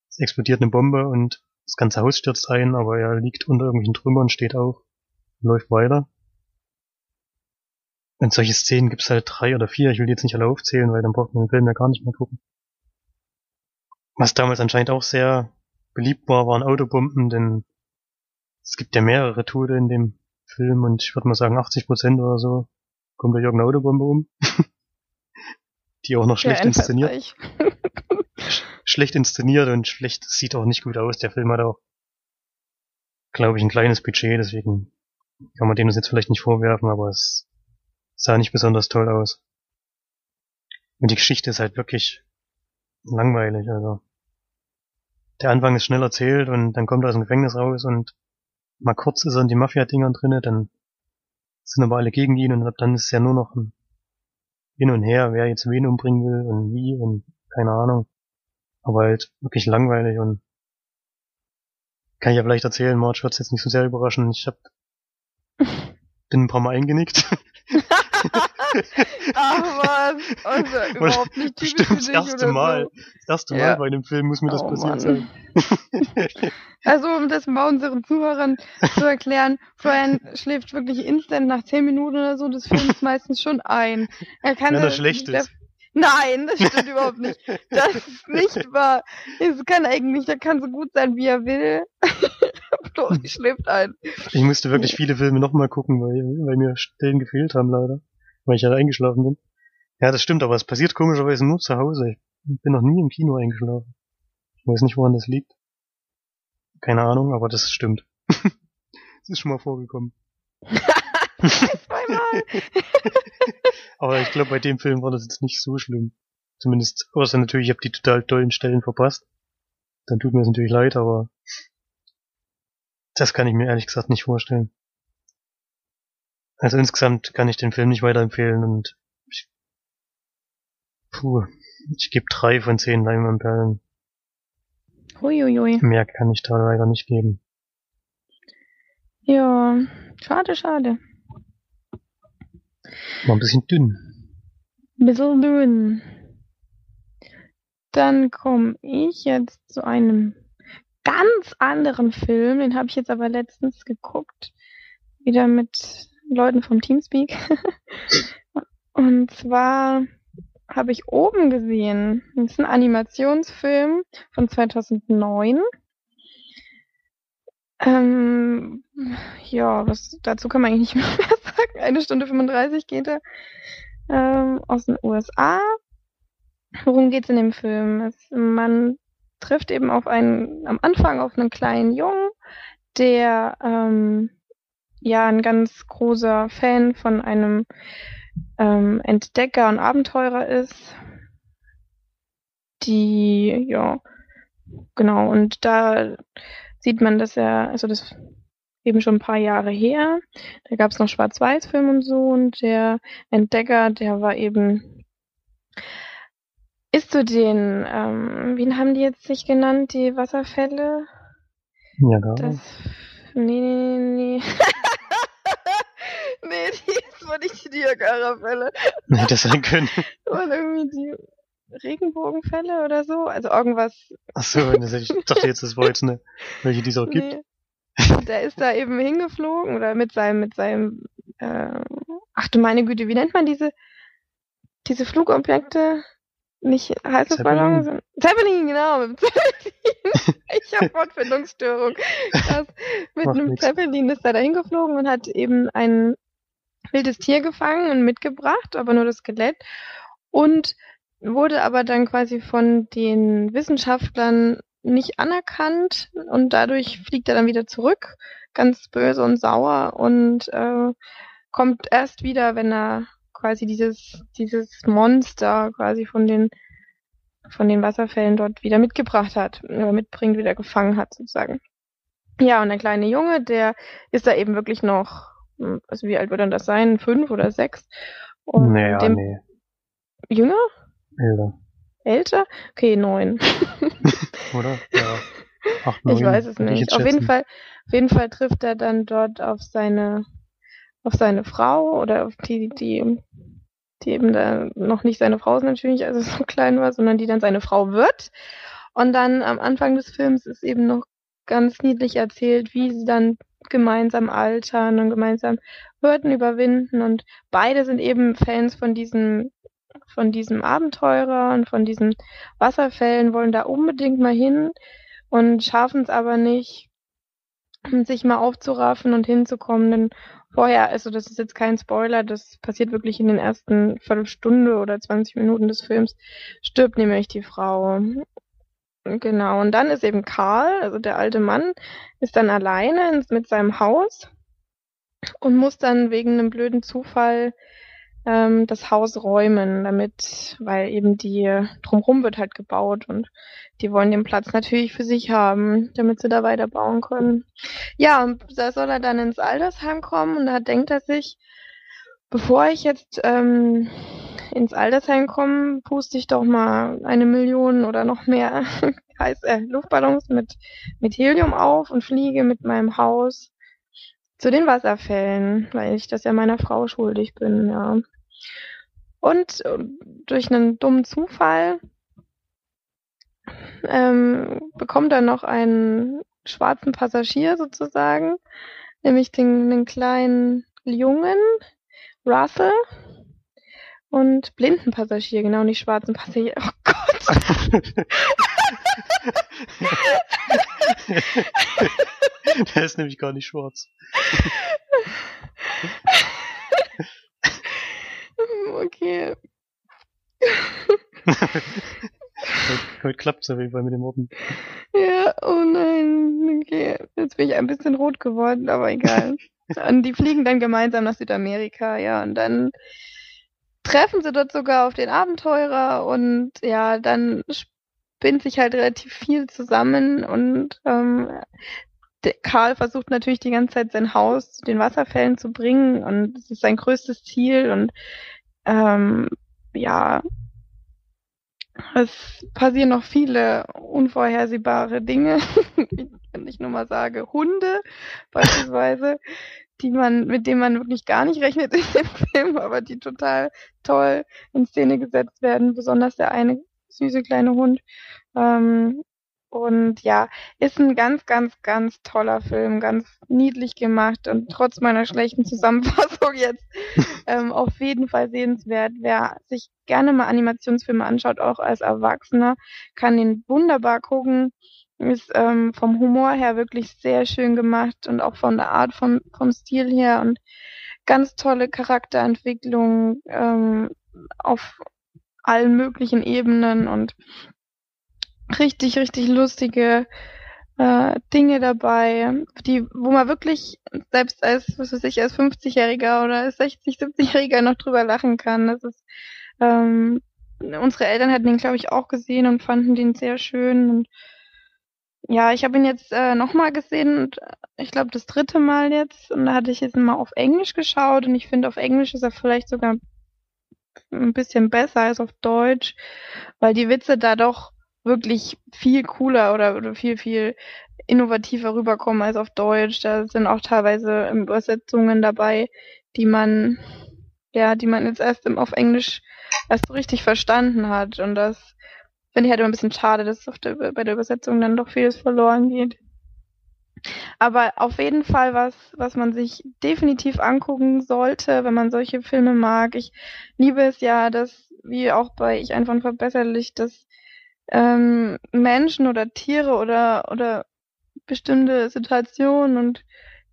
es explodiert eine Bombe und das ganze Haus stürzt ein, aber er liegt unter irgendwelchen Trümmern, steht auf, läuft weiter. Und solche Szenen gibt's halt drei oder vier. Ich will die jetzt nicht alle aufzählen, weil dann braucht man den Film ja gar nicht mehr gucken. Was damals anscheinend auch sehr beliebt war, waren Autobomben, denn es gibt ja mehrere Tote in dem Film und ich würde mal sagen 80 Prozent oder so kommt durch irgendeine Autobombe um. die auch noch schlecht ja, inszeniert. schlecht inszeniert und schlecht sieht auch nicht gut aus. Der Film hat auch, glaube ich, ein kleines Budget, deswegen kann man dem das jetzt vielleicht nicht vorwerfen, aber es sah nicht besonders toll aus. Und die Geschichte ist halt wirklich langweilig, also. Der Anfang ist schnell erzählt und dann kommt er aus dem Gefängnis raus und mal kurz ist er in die Mafia-Dingern drinne, dann sind aber alle gegen ihn und dann ist es ja nur noch ein Hin und Her, wer jetzt wen umbringen will und wie und keine Ahnung. Aber halt wirklich langweilig und kann ich ja vielleicht erzählen, March wird jetzt nicht so sehr überraschen. Ich hab bin ein paar Mal eingenickt. Ach was, also überhaupt nicht Bestimmt das erste Mal. So. Das erste Mal ja. bei einem Film muss mir das oh, passiert sein. also um das mal unseren Zuhörern zu erklären, Brian schläft wirklich instant nach zehn Minuten oder so des Films meistens schon ein. Er kann Wenn er schlecht ist. Nein, das stimmt überhaupt nicht. Das ist nicht wahr. Es kann eigentlich, er kann so gut sein, wie er will. Flori schläft ein. Ich musste wirklich viele Filme nochmal gucken, weil, weil mir Stellen gefehlt haben, leider. Weil ich halt eingeschlafen bin. Ja, das stimmt, aber es passiert komischerweise nur zu Hause. Ich bin noch nie im Kino eingeschlafen. Ich weiß nicht, woran das liegt. Keine Ahnung, aber das stimmt. das ist schon mal vorgekommen. Zweimal. Aber ich glaube, bei dem Film war das jetzt nicht so schlimm. Zumindest, außer natürlich, ich habe die total tollen Stellen verpasst. Dann tut mir das natürlich leid, aber das kann ich mir ehrlich gesagt nicht vorstellen. Also insgesamt kann ich den Film nicht weiterempfehlen und ich, puh, ich gebe drei von zehn Leinwandperlen. Huiuiui. Mehr kann ich da leider nicht geben. Ja, schade, schade. War ein bisschen dünn. Ein bisschen dünn. Dann komme ich jetzt zu einem ganz anderen Film. Den habe ich jetzt aber letztens geguckt. Wieder mit Leuten vom Teamspeak. Und zwar habe ich oben gesehen. Das ist ein Animationsfilm von 2009. Ähm, ja, was dazu kann man eigentlich nicht mehr sagen. Eine Stunde 35 geht er. Ähm, aus den USA. worum geht's in dem Film? Es, man trifft eben auf einen, am Anfang auf einen kleinen Jungen, der ähm, ja ein ganz großer Fan von einem ähm, Entdecker und Abenteurer ist, die, ja, genau, und da sieht man, dass er, also das eben schon ein paar Jahre her, da gab es noch Schwarz-Weiß-Film und so, und der Entdecker, der war eben, ist zu den, ähm, wie haben die jetzt sich genannt, die Wasserfälle? Ja, da. Das, nee, nee, nee, nee. nee, die das war nicht die Niagara-Fälle. Hätte das sein können. Das waren irgendwie die Regenbogenfälle oder so. Also irgendwas. Ach so, das hätte ich dachte jetzt, das war jetzt eine, welche die es auch gibt. Nee. Der ist da eben hingeflogen oder mit seinem, mit seinem, äh, ach du meine Güte, wie nennt man diese, diese Flugobjekte? Nicht Heißluftballon, sondern Zeppelin, genau, mit Zeppelin. ich habe Wortfindungsstörung. Mit Macht einem nix. Zeppelin ist er da hingeflogen und hat eben ein wildes Tier gefangen und mitgebracht, aber nur das Skelett. Und wurde aber dann quasi von den Wissenschaftlern nicht anerkannt und dadurch fliegt er dann wieder zurück, ganz böse und sauer und äh, kommt erst wieder, wenn er quasi dieses dieses Monster quasi von den von den Wasserfällen dort wieder mitgebracht hat oder mitbringt, wieder gefangen hat sozusagen. Ja, und der kleine Junge, der ist da eben wirklich noch, also wie alt wird dann das sein? Fünf oder sechs? Und Naja, dem nee. Jünger? Älter. Älter? Okay, neun. Oder? Ja. Acht, Ich neun, weiß es ich nicht. Auf jeden. Fall, auf jeden Fall trifft er dann dort auf seine, auf seine Frau oder auf die, die, die eben da noch nicht seine Frau ist natürlich, als er so klein war, sondern die dann seine Frau wird. Und dann am Anfang des Films ist eben noch ganz niedlich erzählt, wie sie dann gemeinsam altern und gemeinsam Hürden überwinden. Und beide sind eben Fans von diesem, von diesem Abenteurer und von diesen Wasserfällen, wollen da unbedingt mal hin und schaffen es aber nicht, sich mal aufzuraffen und hinzukommen. Denn vorher, also das ist jetzt kein Spoiler, das passiert wirklich in den ersten Viertelstunde oder 20 Minuten des Films, stirbt nämlich die Frau. Genau, und dann ist eben Karl, also der alte Mann, ist dann alleine mit seinem Haus und muss dann wegen einem blöden Zufall ähm, das Haus räumen, damit, weil eben die drumherum wird halt gebaut und die wollen den Platz natürlich für sich haben, damit sie da weiter bauen können. Ja, und da soll er dann ins Altersheim kommen und da denkt er sich, bevor ich jetzt ähm, ins Altersheim komme, puste ich doch mal eine Million oder noch mehr heiß, äh, Luftballons mit, mit Helium auf und fliege mit meinem Haus zu den Wasserfällen, weil ich das ja meiner Frau schuldig bin, ja. Und äh, durch einen dummen Zufall ähm, bekommt er noch einen schwarzen Passagier sozusagen, nämlich den, den kleinen Jungen, Russell, und blinden Passagier, genau, nicht schwarzen Passagier. Oh Gott, Der ist nämlich gar nicht schwarz. okay. Heute, heute klappt's auf jeden Fall mit dem Worten. Ja, oh nein, okay. Jetzt bin ich ein bisschen rot geworden, aber egal. und die fliegen dann gemeinsam nach Südamerika, ja, und dann treffen sie dort sogar auf den Abenteurer und ja, dann spinnt sich halt relativ viel zusammen und ähm, Karl versucht natürlich die ganze Zeit sein Haus zu den Wasserfällen zu bringen und es ist sein größtes Ziel und ähm, ja, es passieren noch viele unvorhersehbare Dinge. Wenn ich nur mal sage, Hunde beispielsweise, die man, mit denen man wirklich gar nicht rechnet in dem Film, aber die total toll in Szene gesetzt werden, besonders der eine süße kleine Hund. Ähm, und ja, ist ein ganz, ganz, ganz toller Film, ganz niedlich gemacht und trotz meiner schlechten Zusammenfassung jetzt ähm, auf jeden Fall sehenswert. Wer sich gerne mal Animationsfilme anschaut, auch als Erwachsener, kann den wunderbar gucken. Ist ähm, vom Humor her wirklich sehr schön gemacht und auch von der Art, vom, vom Stil her und ganz tolle Charakterentwicklung ähm, auf allen möglichen Ebenen und richtig, richtig lustige äh, Dinge dabei, die, wo man wirklich selbst als, was weiß ich, als 50-Jähriger oder als 60, 70-Jähriger noch drüber lachen kann. Das ist, ähm, unsere Eltern hatten ihn, glaube ich, auch gesehen und fanden den sehr schön und ja, ich habe ihn jetzt äh, nochmal gesehen und äh, ich glaube das dritte Mal jetzt und da hatte ich jetzt mal auf Englisch geschaut und ich finde auf Englisch ist er vielleicht sogar ein bisschen besser als auf Deutsch, weil die Witze da doch wirklich viel cooler oder, oder viel, viel innovativer rüberkommen als auf Deutsch. Da sind auch teilweise Übersetzungen dabei, die man, ja, die man jetzt erst im, auf Englisch erst so richtig verstanden hat. Und das finde ich halt immer ein bisschen schade, dass der, bei der Übersetzung dann doch vieles verloren geht. Aber auf jeden Fall was, was man sich definitiv angucken sollte, wenn man solche Filme mag. Ich liebe es ja, dass, wie auch bei Ich einfach verbesserlich, dass ähm, Menschen oder Tiere oder, oder bestimmte Situationen und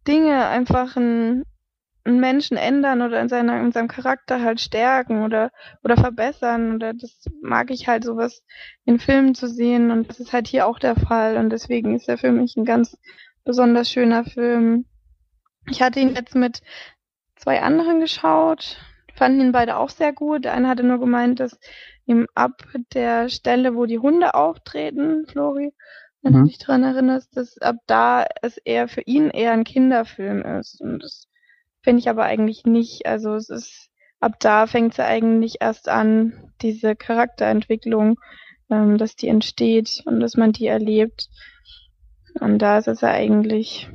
Dinge einfach einen, einen Menschen ändern oder in, seiner, in seinem Charakter halt stärken oder, oder verbessern. Oder das mag ich halt sowas in Filmen zu sehen und das ist halt hier auch der Fall und deswegen ist er für mich ein ganz besonders schöner Film. Ich hatte ihn jetzt mit zwei anderen geschaut, fanden ihn beide auch sehr gut. Der eine hatte nur gemeint, dass ihm ab der Stelle, wo die Hunde auftreten, Flori, wenn mhm. du dich dran erinnerst, dass ab da es eher für ihn eher ein Kinderfilm ist. Und das finde ich aber eigentlich nicht. Also es ist, ab da fängt es ja eigentlich erst an, diese Charakterentwicklung, ähm, dass die entsteht und dass man die erlebt. Und da ist es ja eigentlich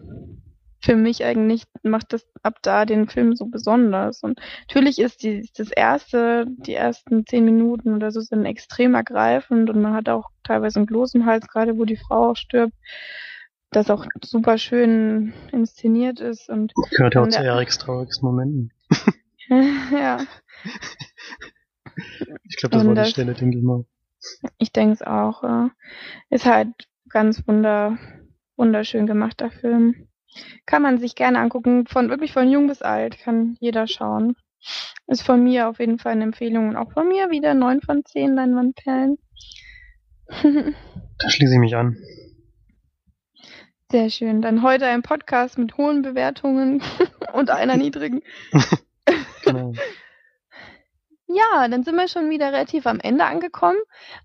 für mich eigentlich macht das ab da den Film so besonders. Und natürlich ist die, das erste, die ersten zehn Minuten oder so sind extrem ergreifend und man hat auch teilweise einen Kloß im Hals, gerade wo die Frau auch stirbt, das auch super schön inszeniert ist und gehört auch zu Eriks traurigsten Momenten. ja. Ich glaube, das und war die das, Stelle, denke ich mal. Ich denke es auch. Ist halt ganz wunder, wunderschön gemachter Film. Kann man sich gerne angucken, von wirklich von jung bis alt, kann jeder schauen. Ist von mir auf jeden Fall eine Empfehlung und auch von mir wieder neun von zehn Leinwandperlen. da schließe ich mich an. Sehr schön. Dann heute ein Podcast mit hohen Bewertungen und einer niedrigen. genau. Ja, dann sind wir schon wieder relativ am Ende angekommen.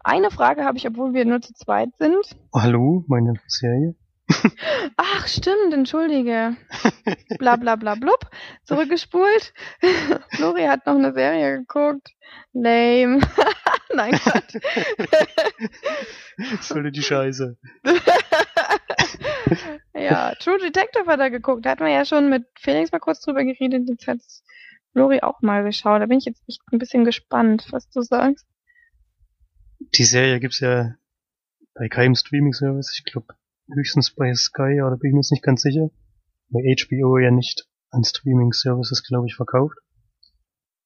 Eine Frage habe ich, obwohl wir nur zu zweit sind. Hallo, meine Serie. Ach, stimmt, entschuldige. Bla bla bla blub. Zurückgespult. Flori hat noch eine Serie geguckt. Lame. Nein, Gott. Voll die Scheiße. ja, True Detective hat er geguckt. Da hatten wir ja schon mit Felix mal kurz drüber geredet. Jetzt hat Flori auch mal geschaut. Da bin ich jetzt echt ein bisschen gespannt, was du sagst. Die Serie gibt's ja bei keinem Streaming-Service. Ich glaube, höchstens bei Sky, oder bin ich mir jetzt nicht ganz sicher. Bei HBO ja nicht an Streaming-Services, glaube ich, verkauft.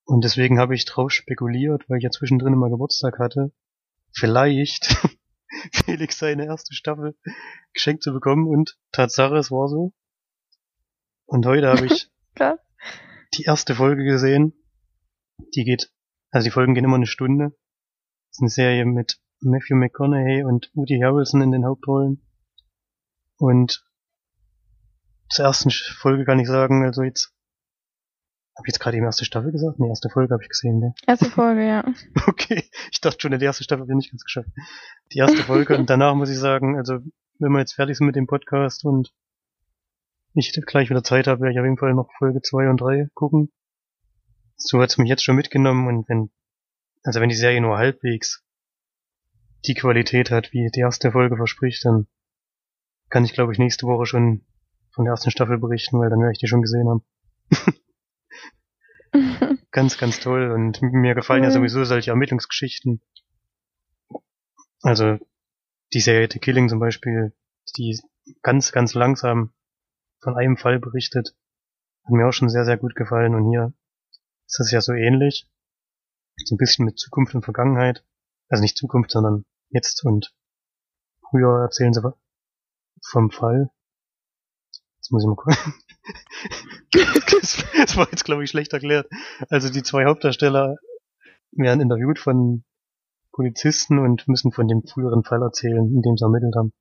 Und deswegen habe ich drauf spekuliert, weil ich ja zwischendrin immer Geburtstag hatte, vielleicht Felix seine erste Staffel geschenkt zu bekommen und Tatsache, es war so. Und heute habe ich die erste Folge gesehen. Die geht, also die Folgen gehen immer eine Stunde. Das ist eine Serie mit Matthew McConaughey und Woody Harrelson in den Hauptrollen. Und zur ersten Folge kann ich sagen, also jetzt habe ich jetzt gerade die erste Staffel gesagt? Nee, erste Folge habe ich gesehen, ne? Erste Folge, ja. Okay, ich dachte schon, die erste Staffel bin ich ganz geschafft. Die erste Folge und danach muss ich sagen, also wenn wir jetzt fertig sind mit dem Podcast und ich gleich wieder Zeit habe, werde ich auf jeden Fall noch Folge 2 und 3 gucken. So hat's mich jetzt schon mitgenommen und wenn, also wenn die Serie nur halbwegs die Qualität hat, wie die erste Folge verspricht, dann kann ich, glaube ich, nächste Woche schon von der ersten Staffel berichten, weil dann werde ich die schon gesehen haben. ganz, ganz toll. Und mir gefallen ja sowieso solche Ermittlungsgeschichten. Also die Serie The Killing zum Beispiel, die ganz, ganz langsam von einem Fall berichtet, hat mir auch schon sehr, sehr gut gefallen. Und hier ist das ja so ähnlich. So ein bisschen mit Zukunft und Vergangenheit. Also nicht Zukunft, sondern jetzt und früher erzählen sie vom Fall. Jetzt muss ich mal gucken. das, war jetzt, glaube ich, schlecht erklärt. Also die zwei Hauptdarsteller werden interviewt von Polizisten und müssen von dem früheren Fall erzählen, in dem sie ermittelt haben.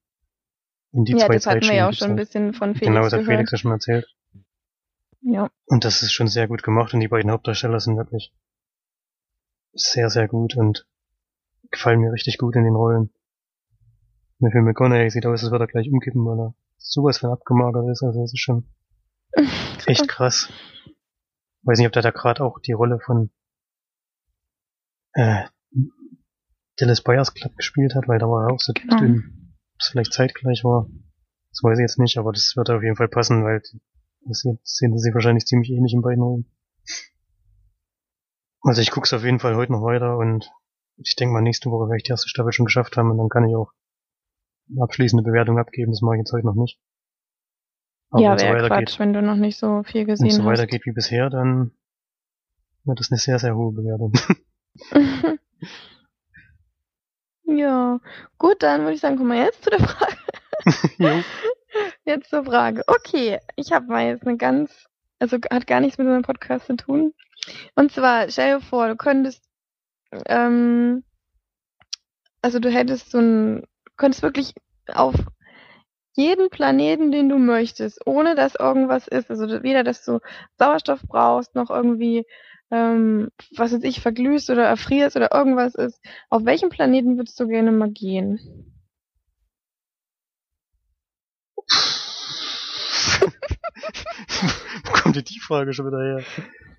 Und die ja, zwei das hatten wir ja auch schon ein bisschen von. Felix Genau, das hat gehört. Felix ja schon erzählt. Ja. Und das ist schon sehr gut gemacht und die beiden Hauptdarsteller sind wirklich sehr, sehr gut und gefallen mir richtig gut in den Rollen. Matthew McConaughey sieht aus, als würde er gleich umkippen, weil er sowas von abgemagert ist, also das ist schon echt krass. Weiß nicht, ob der da gerade auch die Rolle von äh, Dallas Buyers Club gespielt hat, weil da war er auch so Genau. dünn. Ob es vielleicht zeitgleich war, das weiß ich jetzt nicht, aber das wird auf jeden Fall passen, weil das sehen sehen sie wahrscheinlich ziemlich ähnlich in beiden Rollen. Also ich guck's auf jeden Fall heute noch weiter und ich denke mal nächste Woche werde ich die erste Staffel schon geschafft haben und dann kann ich auch abschließende Bewertung abgeben. Das mache ich jetzt heute noch nicht. Aber ja, so wäre weitergeht, Quatsch, wenn du noch nicht so viel wenn es gesehen so hast. weitergeht wie bisher, dann wird das eine sehr, sehr hohe Bewertung. ja, gut, dann würde ich sagen, kommen wir jetzt zu der Frage. jo. Jetzt zur Frage. Okay, ich habe mal jetzt eine ganz, also hat gar nichts mit unserem Podcast zu tun. Und zwar, stell dir vor, du könntest, ähm, also du hättest so ein, könntest wirklich auf jeden Planeten, den du möchtest, ohne dass irgendwas ist, also weder, dass du Sauerstoff brauchst, noch irgendwie, ähm, was weiß ich, verglühst oder erfrierst oder irgendwas ist. Auf welchen Planeten würdest du gerne mal gehen? Wo kommt denn die Frage schon wieder her?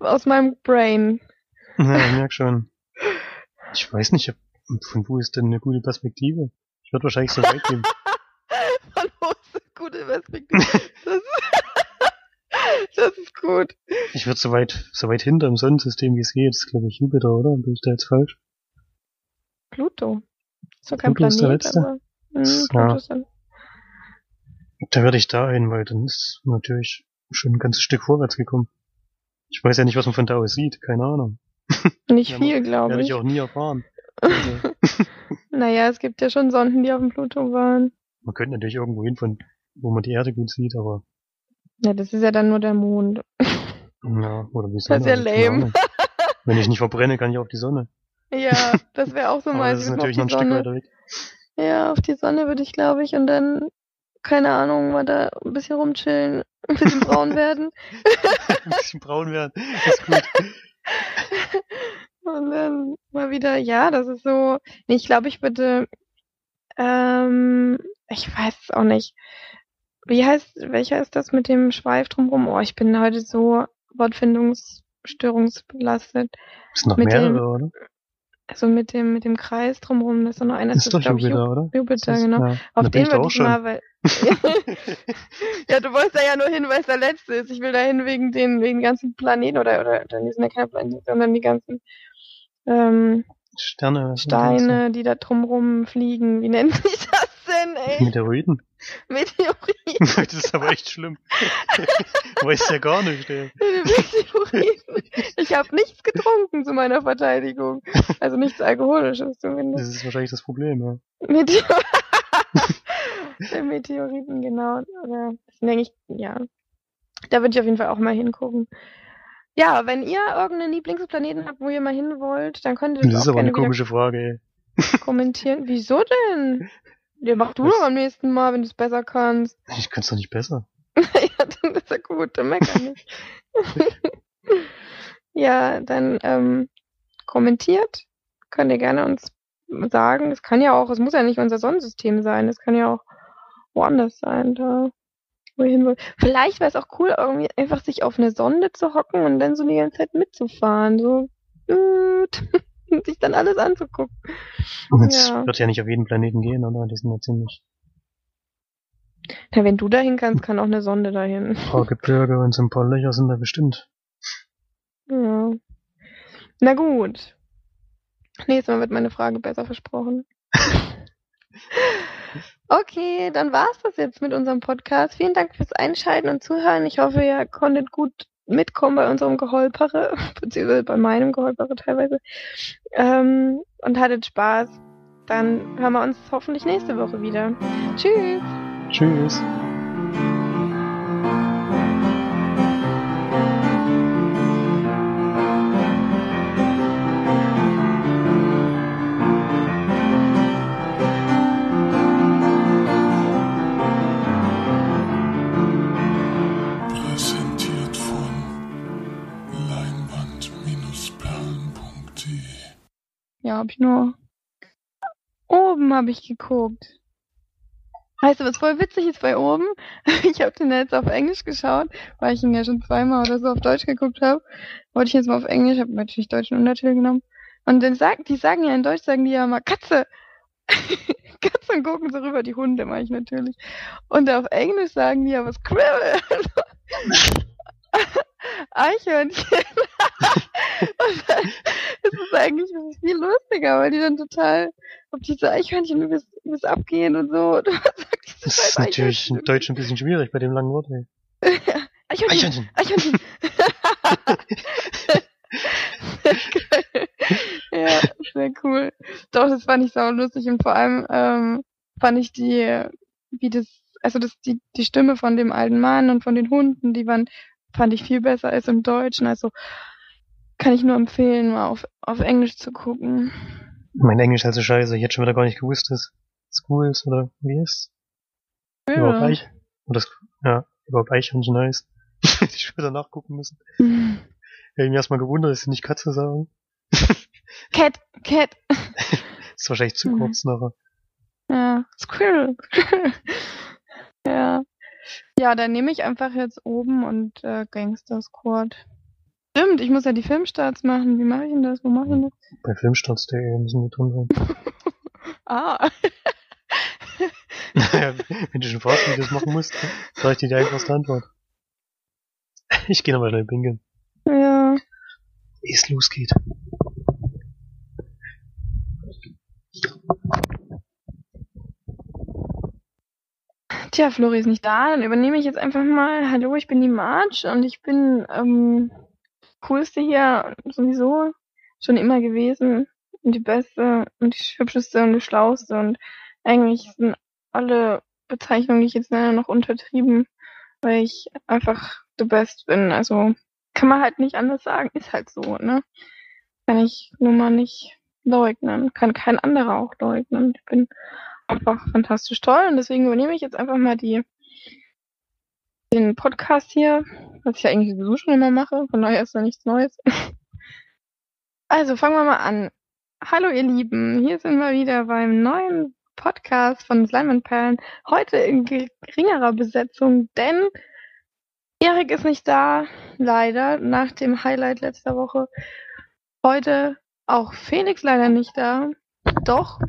Aus meinem Brain. Ja, ich merk schon. Ich weiß nicht, von wo ist denn eine gute Perspektive? Ich würde wahrscheinlich so weit gehen. Ist eine gute Perspektive? Das, das ist gut. Ich würde so weit, so weit hinter im Sonnensystem wie es geht. Das ist glaube ich Jupiter, oder? Bin ich da jetzt falsch? Pluto. Ist doch kein Pluto ist der Planet, letzte? aber. Ja. Pluto ist dann. Da würde ich da hin, weil dann ist natürlich schon ein ganzes Stück vorwärts gekommen. Ich weiß ja nicht, was man von da aus sieht. Keine Ahnung. Nicht Ja, viel, glaube Werde ich. ich auch nie erfahren. Also, Naja, es gibt ja schon Sonden, die auf dem Pluto waren. man könnte natürlich irgendwo hin, von wo man die Erde gut sieht, aber Ja, das ist ja dann nur der Mond. ja, oder wie Das ist ja Sonne, lame. Wenn ich nicht verbrenne, kann ich auf die Sonne. Ja, das wäre auch so mein das ist natürlich noch ein Stück Sonne. weiter weg. Ja, auf die Sonne würde ich, glaube ich, und dann, keine Ahnung, mal da ein bisschen rumchillen, ein bisschen braun werden. ein bisschen braun werden. Das ist gut. Und dann mal wieder, ja, das ist so. Nee, ich glaube, ich würde, ähm, ich weiß es auch nicht. Wie heißt, welcher ist das mit dem Schweif drumherum? Oh, ich bin heute so wortfindungsstörungsbelastet. Sind noch Mit mehrere, dem- oder? Also mit dem, mit dem Kreis drumherum, das ist doch noch einer, Das ist doch Jupiter, oder? Jupiter, ist- genau. Ja. Auf den würde ich mal, weil. ja, du wolltest da ja nur hin, weil es der letzte ist. Ich will da hin wegen den, wegen den ganzen Planeten oder, oder, dann sind ja keine Planeten, sondern die ganzen, ähm, Sterne. Steine, die da drumrum fliegen. Wie nennt sich das denn, ey? Meteoriten. Meteoriten. das ist aber echt schlimm. Weiß ja gar nicht, ey. Meteoriten. Ich habe nichts getrunken zu meiner Verteidigung. Also nichts Alkoholisches Das zumindest. ist wahrscheinlich das Problem, ja. Meteor Meteoriten, genau. Oder das ich, ja. Da würde ich auf jeden Fall auch mal hingucken. Ja, wenn ihr irgendeinen Lieblingsplaneten habt, wo ihr mal hin wollt, dann könnt ihr das, Das ist aber eine komische Frage, kommentieren. Wieso denn? Ja, mach du doch am nächsten Mal, wenn du es besser kannst. Ich kann's doch nicht besser. ja, dann ist ja gut, dann meckern nicht. ja, dann ähm, kommentiert. Könnt ihr gerne uns sagen. Es kann ja auch, es muss ja nicht unser Sonnensystem sein. Es kann ja auch woanders sein, da wo ihr hin wollt. Vielleicht wäre es auch cool, irgendwie einfach sich auf eine Sonde zu hocken und dann so die ganze Zeit mitzufahren. So und sich dann alles anzugucken. Und jetzt Ja. wird ja nicht auf jeden Planeten gehen, oder? Die sind ja ziemlich Ja, wenn du dahin kannst, kann auch eine Sonde dahin. ein paar Gebirge und so ein paar Löcher sind da bestimmt. Ja. Na gut. Nächstes Mal wird meine Frage besser versprochen. okay, dann war's das jetzt mit unserem Podcast. Vielen Dank fürs Einschalten und Zuhören. Ich hoffe, ihr konntet gut mitkommen bei unserem Geholpere, beziehungsweise bei meinem Geholpere teilweise. Ähm, und hattet Spaß. Dann hören wir uns hoffentlich nächste Woche wieder. Tschüss! Tschüss. Ja, habe ich nur oben habe ich geguckt. Weißt du, was voll witzig ist bei oben? Ich habe den jetzt auf Englisch geschaut, weil ich ihn ja schon zweimal oder so auf Deutsch geguckt habe. Wollte ich jetzt mal auf Englisch, habe natürlich deutschen Untertitel genommen. Und dann sagen, die sagen ja in Deutsch, sagen die ja mal Katze. Katzen gucken so rüber, die Hunde mache ich natürlich. Und auf Englisch sagen die ja was Squirrel. Eichhörnchen. Dann ist es eigentlich viel lustiger, weil die dann total auf diese Eichhörnchen übelst, übelst abgehen und so. Und das ist natürlich im Deutsch ein bisschen schwierig bei dem langen Wort. Ey. Eichhörnchen. Eichhörnchen. ja, sehr cool. Doch, das fand ich sau lustig und vor allem ähm, fand ich die, wie das, also das, die, die Stimme von dem alten Mann und von den Hunden, die waren, fand ich viel besser als im Deutschen. Also kann ich nur empfehlen, mal auf, auf Englisch zu gucken. Mein Englisch ist also scheiße. Ich hätte schon wieder gar nicht gewusst, dass School ist oder wie ist. Ja. Überhaupt Eich. Oder ja, überhaupt Eichhörnchen heißt. Hätte ich später nachgucken müssen. Mhm. Ich habe mich erstmal gewundert, dass sie nicht Katze sagen. Cat, Cat. ist wahrscheinlich zu Mhm. kurz nachher. Ja, Squirrel. Squirrel. ja. Ja, dann nehme ich einfach jetzt oben und äh, Gangster Squad. Stimmt, ich muss ja die Filmstarts machen. Wie mache ich denn das? Wo mache ich denn das? Bei filmstarts.de müssen wir drin sein. Ah. Naja, wenn du schon fragst, wie ich das machen musst, sag ich dir die einfachste Antwort. Ich gehe nochmal schnell pinkeln. ja. Ehe es losgeht. Tja, Flori ist nicht da, dann übernehme ich jetzt einfach mal. Hallo, ich bin die Marge und ich bin ähm, coolste hier sowieso schon immer gewesen und die beste und die hübscheste und die schlauste und eigentlich sind alle Bezeichnungen, die ich jetzt nenne, noch untertrieben, weil ich einfach the best bin. Also kann man halt nicht anders sagen, ist halt so, ne? Kann ich nun mal nicht leugnen, kann kein anderer auch leugnen. Ich bin einfach fantastisch toll und deswegen übernehme ich jetzt einfach mal die den Podcast hier, was ich ja eigentlich sowieso schon immer mache, von daher ist da nichts Neues. Also fangen wir mal an. Hallo ihr Lieben, hier sind wir wieder beim neuen Podcast von Sleimanperlen. Heute in geringerer Besetzung, denn Erik ist nicht da, leider, nach dem Highlight letzter Woche. Heute auch Felix leider nicht da. Doch,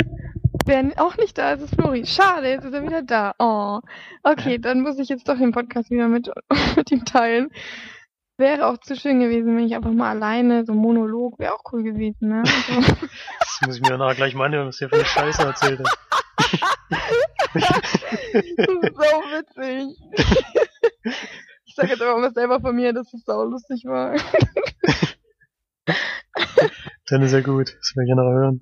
Wer auch nicht da ist, ist Flori. Schade, jetzt ist er wieder da. Oh. Okay, dann muss ich jetzt doch den Podcast wieder mit, mit ihm teilen. Wäre auch zu schön gewesen, wenn ich einfach mal alleine, so Monolog, wäre auch cool gewesen, ne? Also, Das muss ich mir danach gleich mal anhören, was der für eine Scheiße erzählt ist so witzig. Ich sag jetzt aber mal selber von mir, dass es sau lustig war. Dann ist ja gut. Das will ich ja noch hören.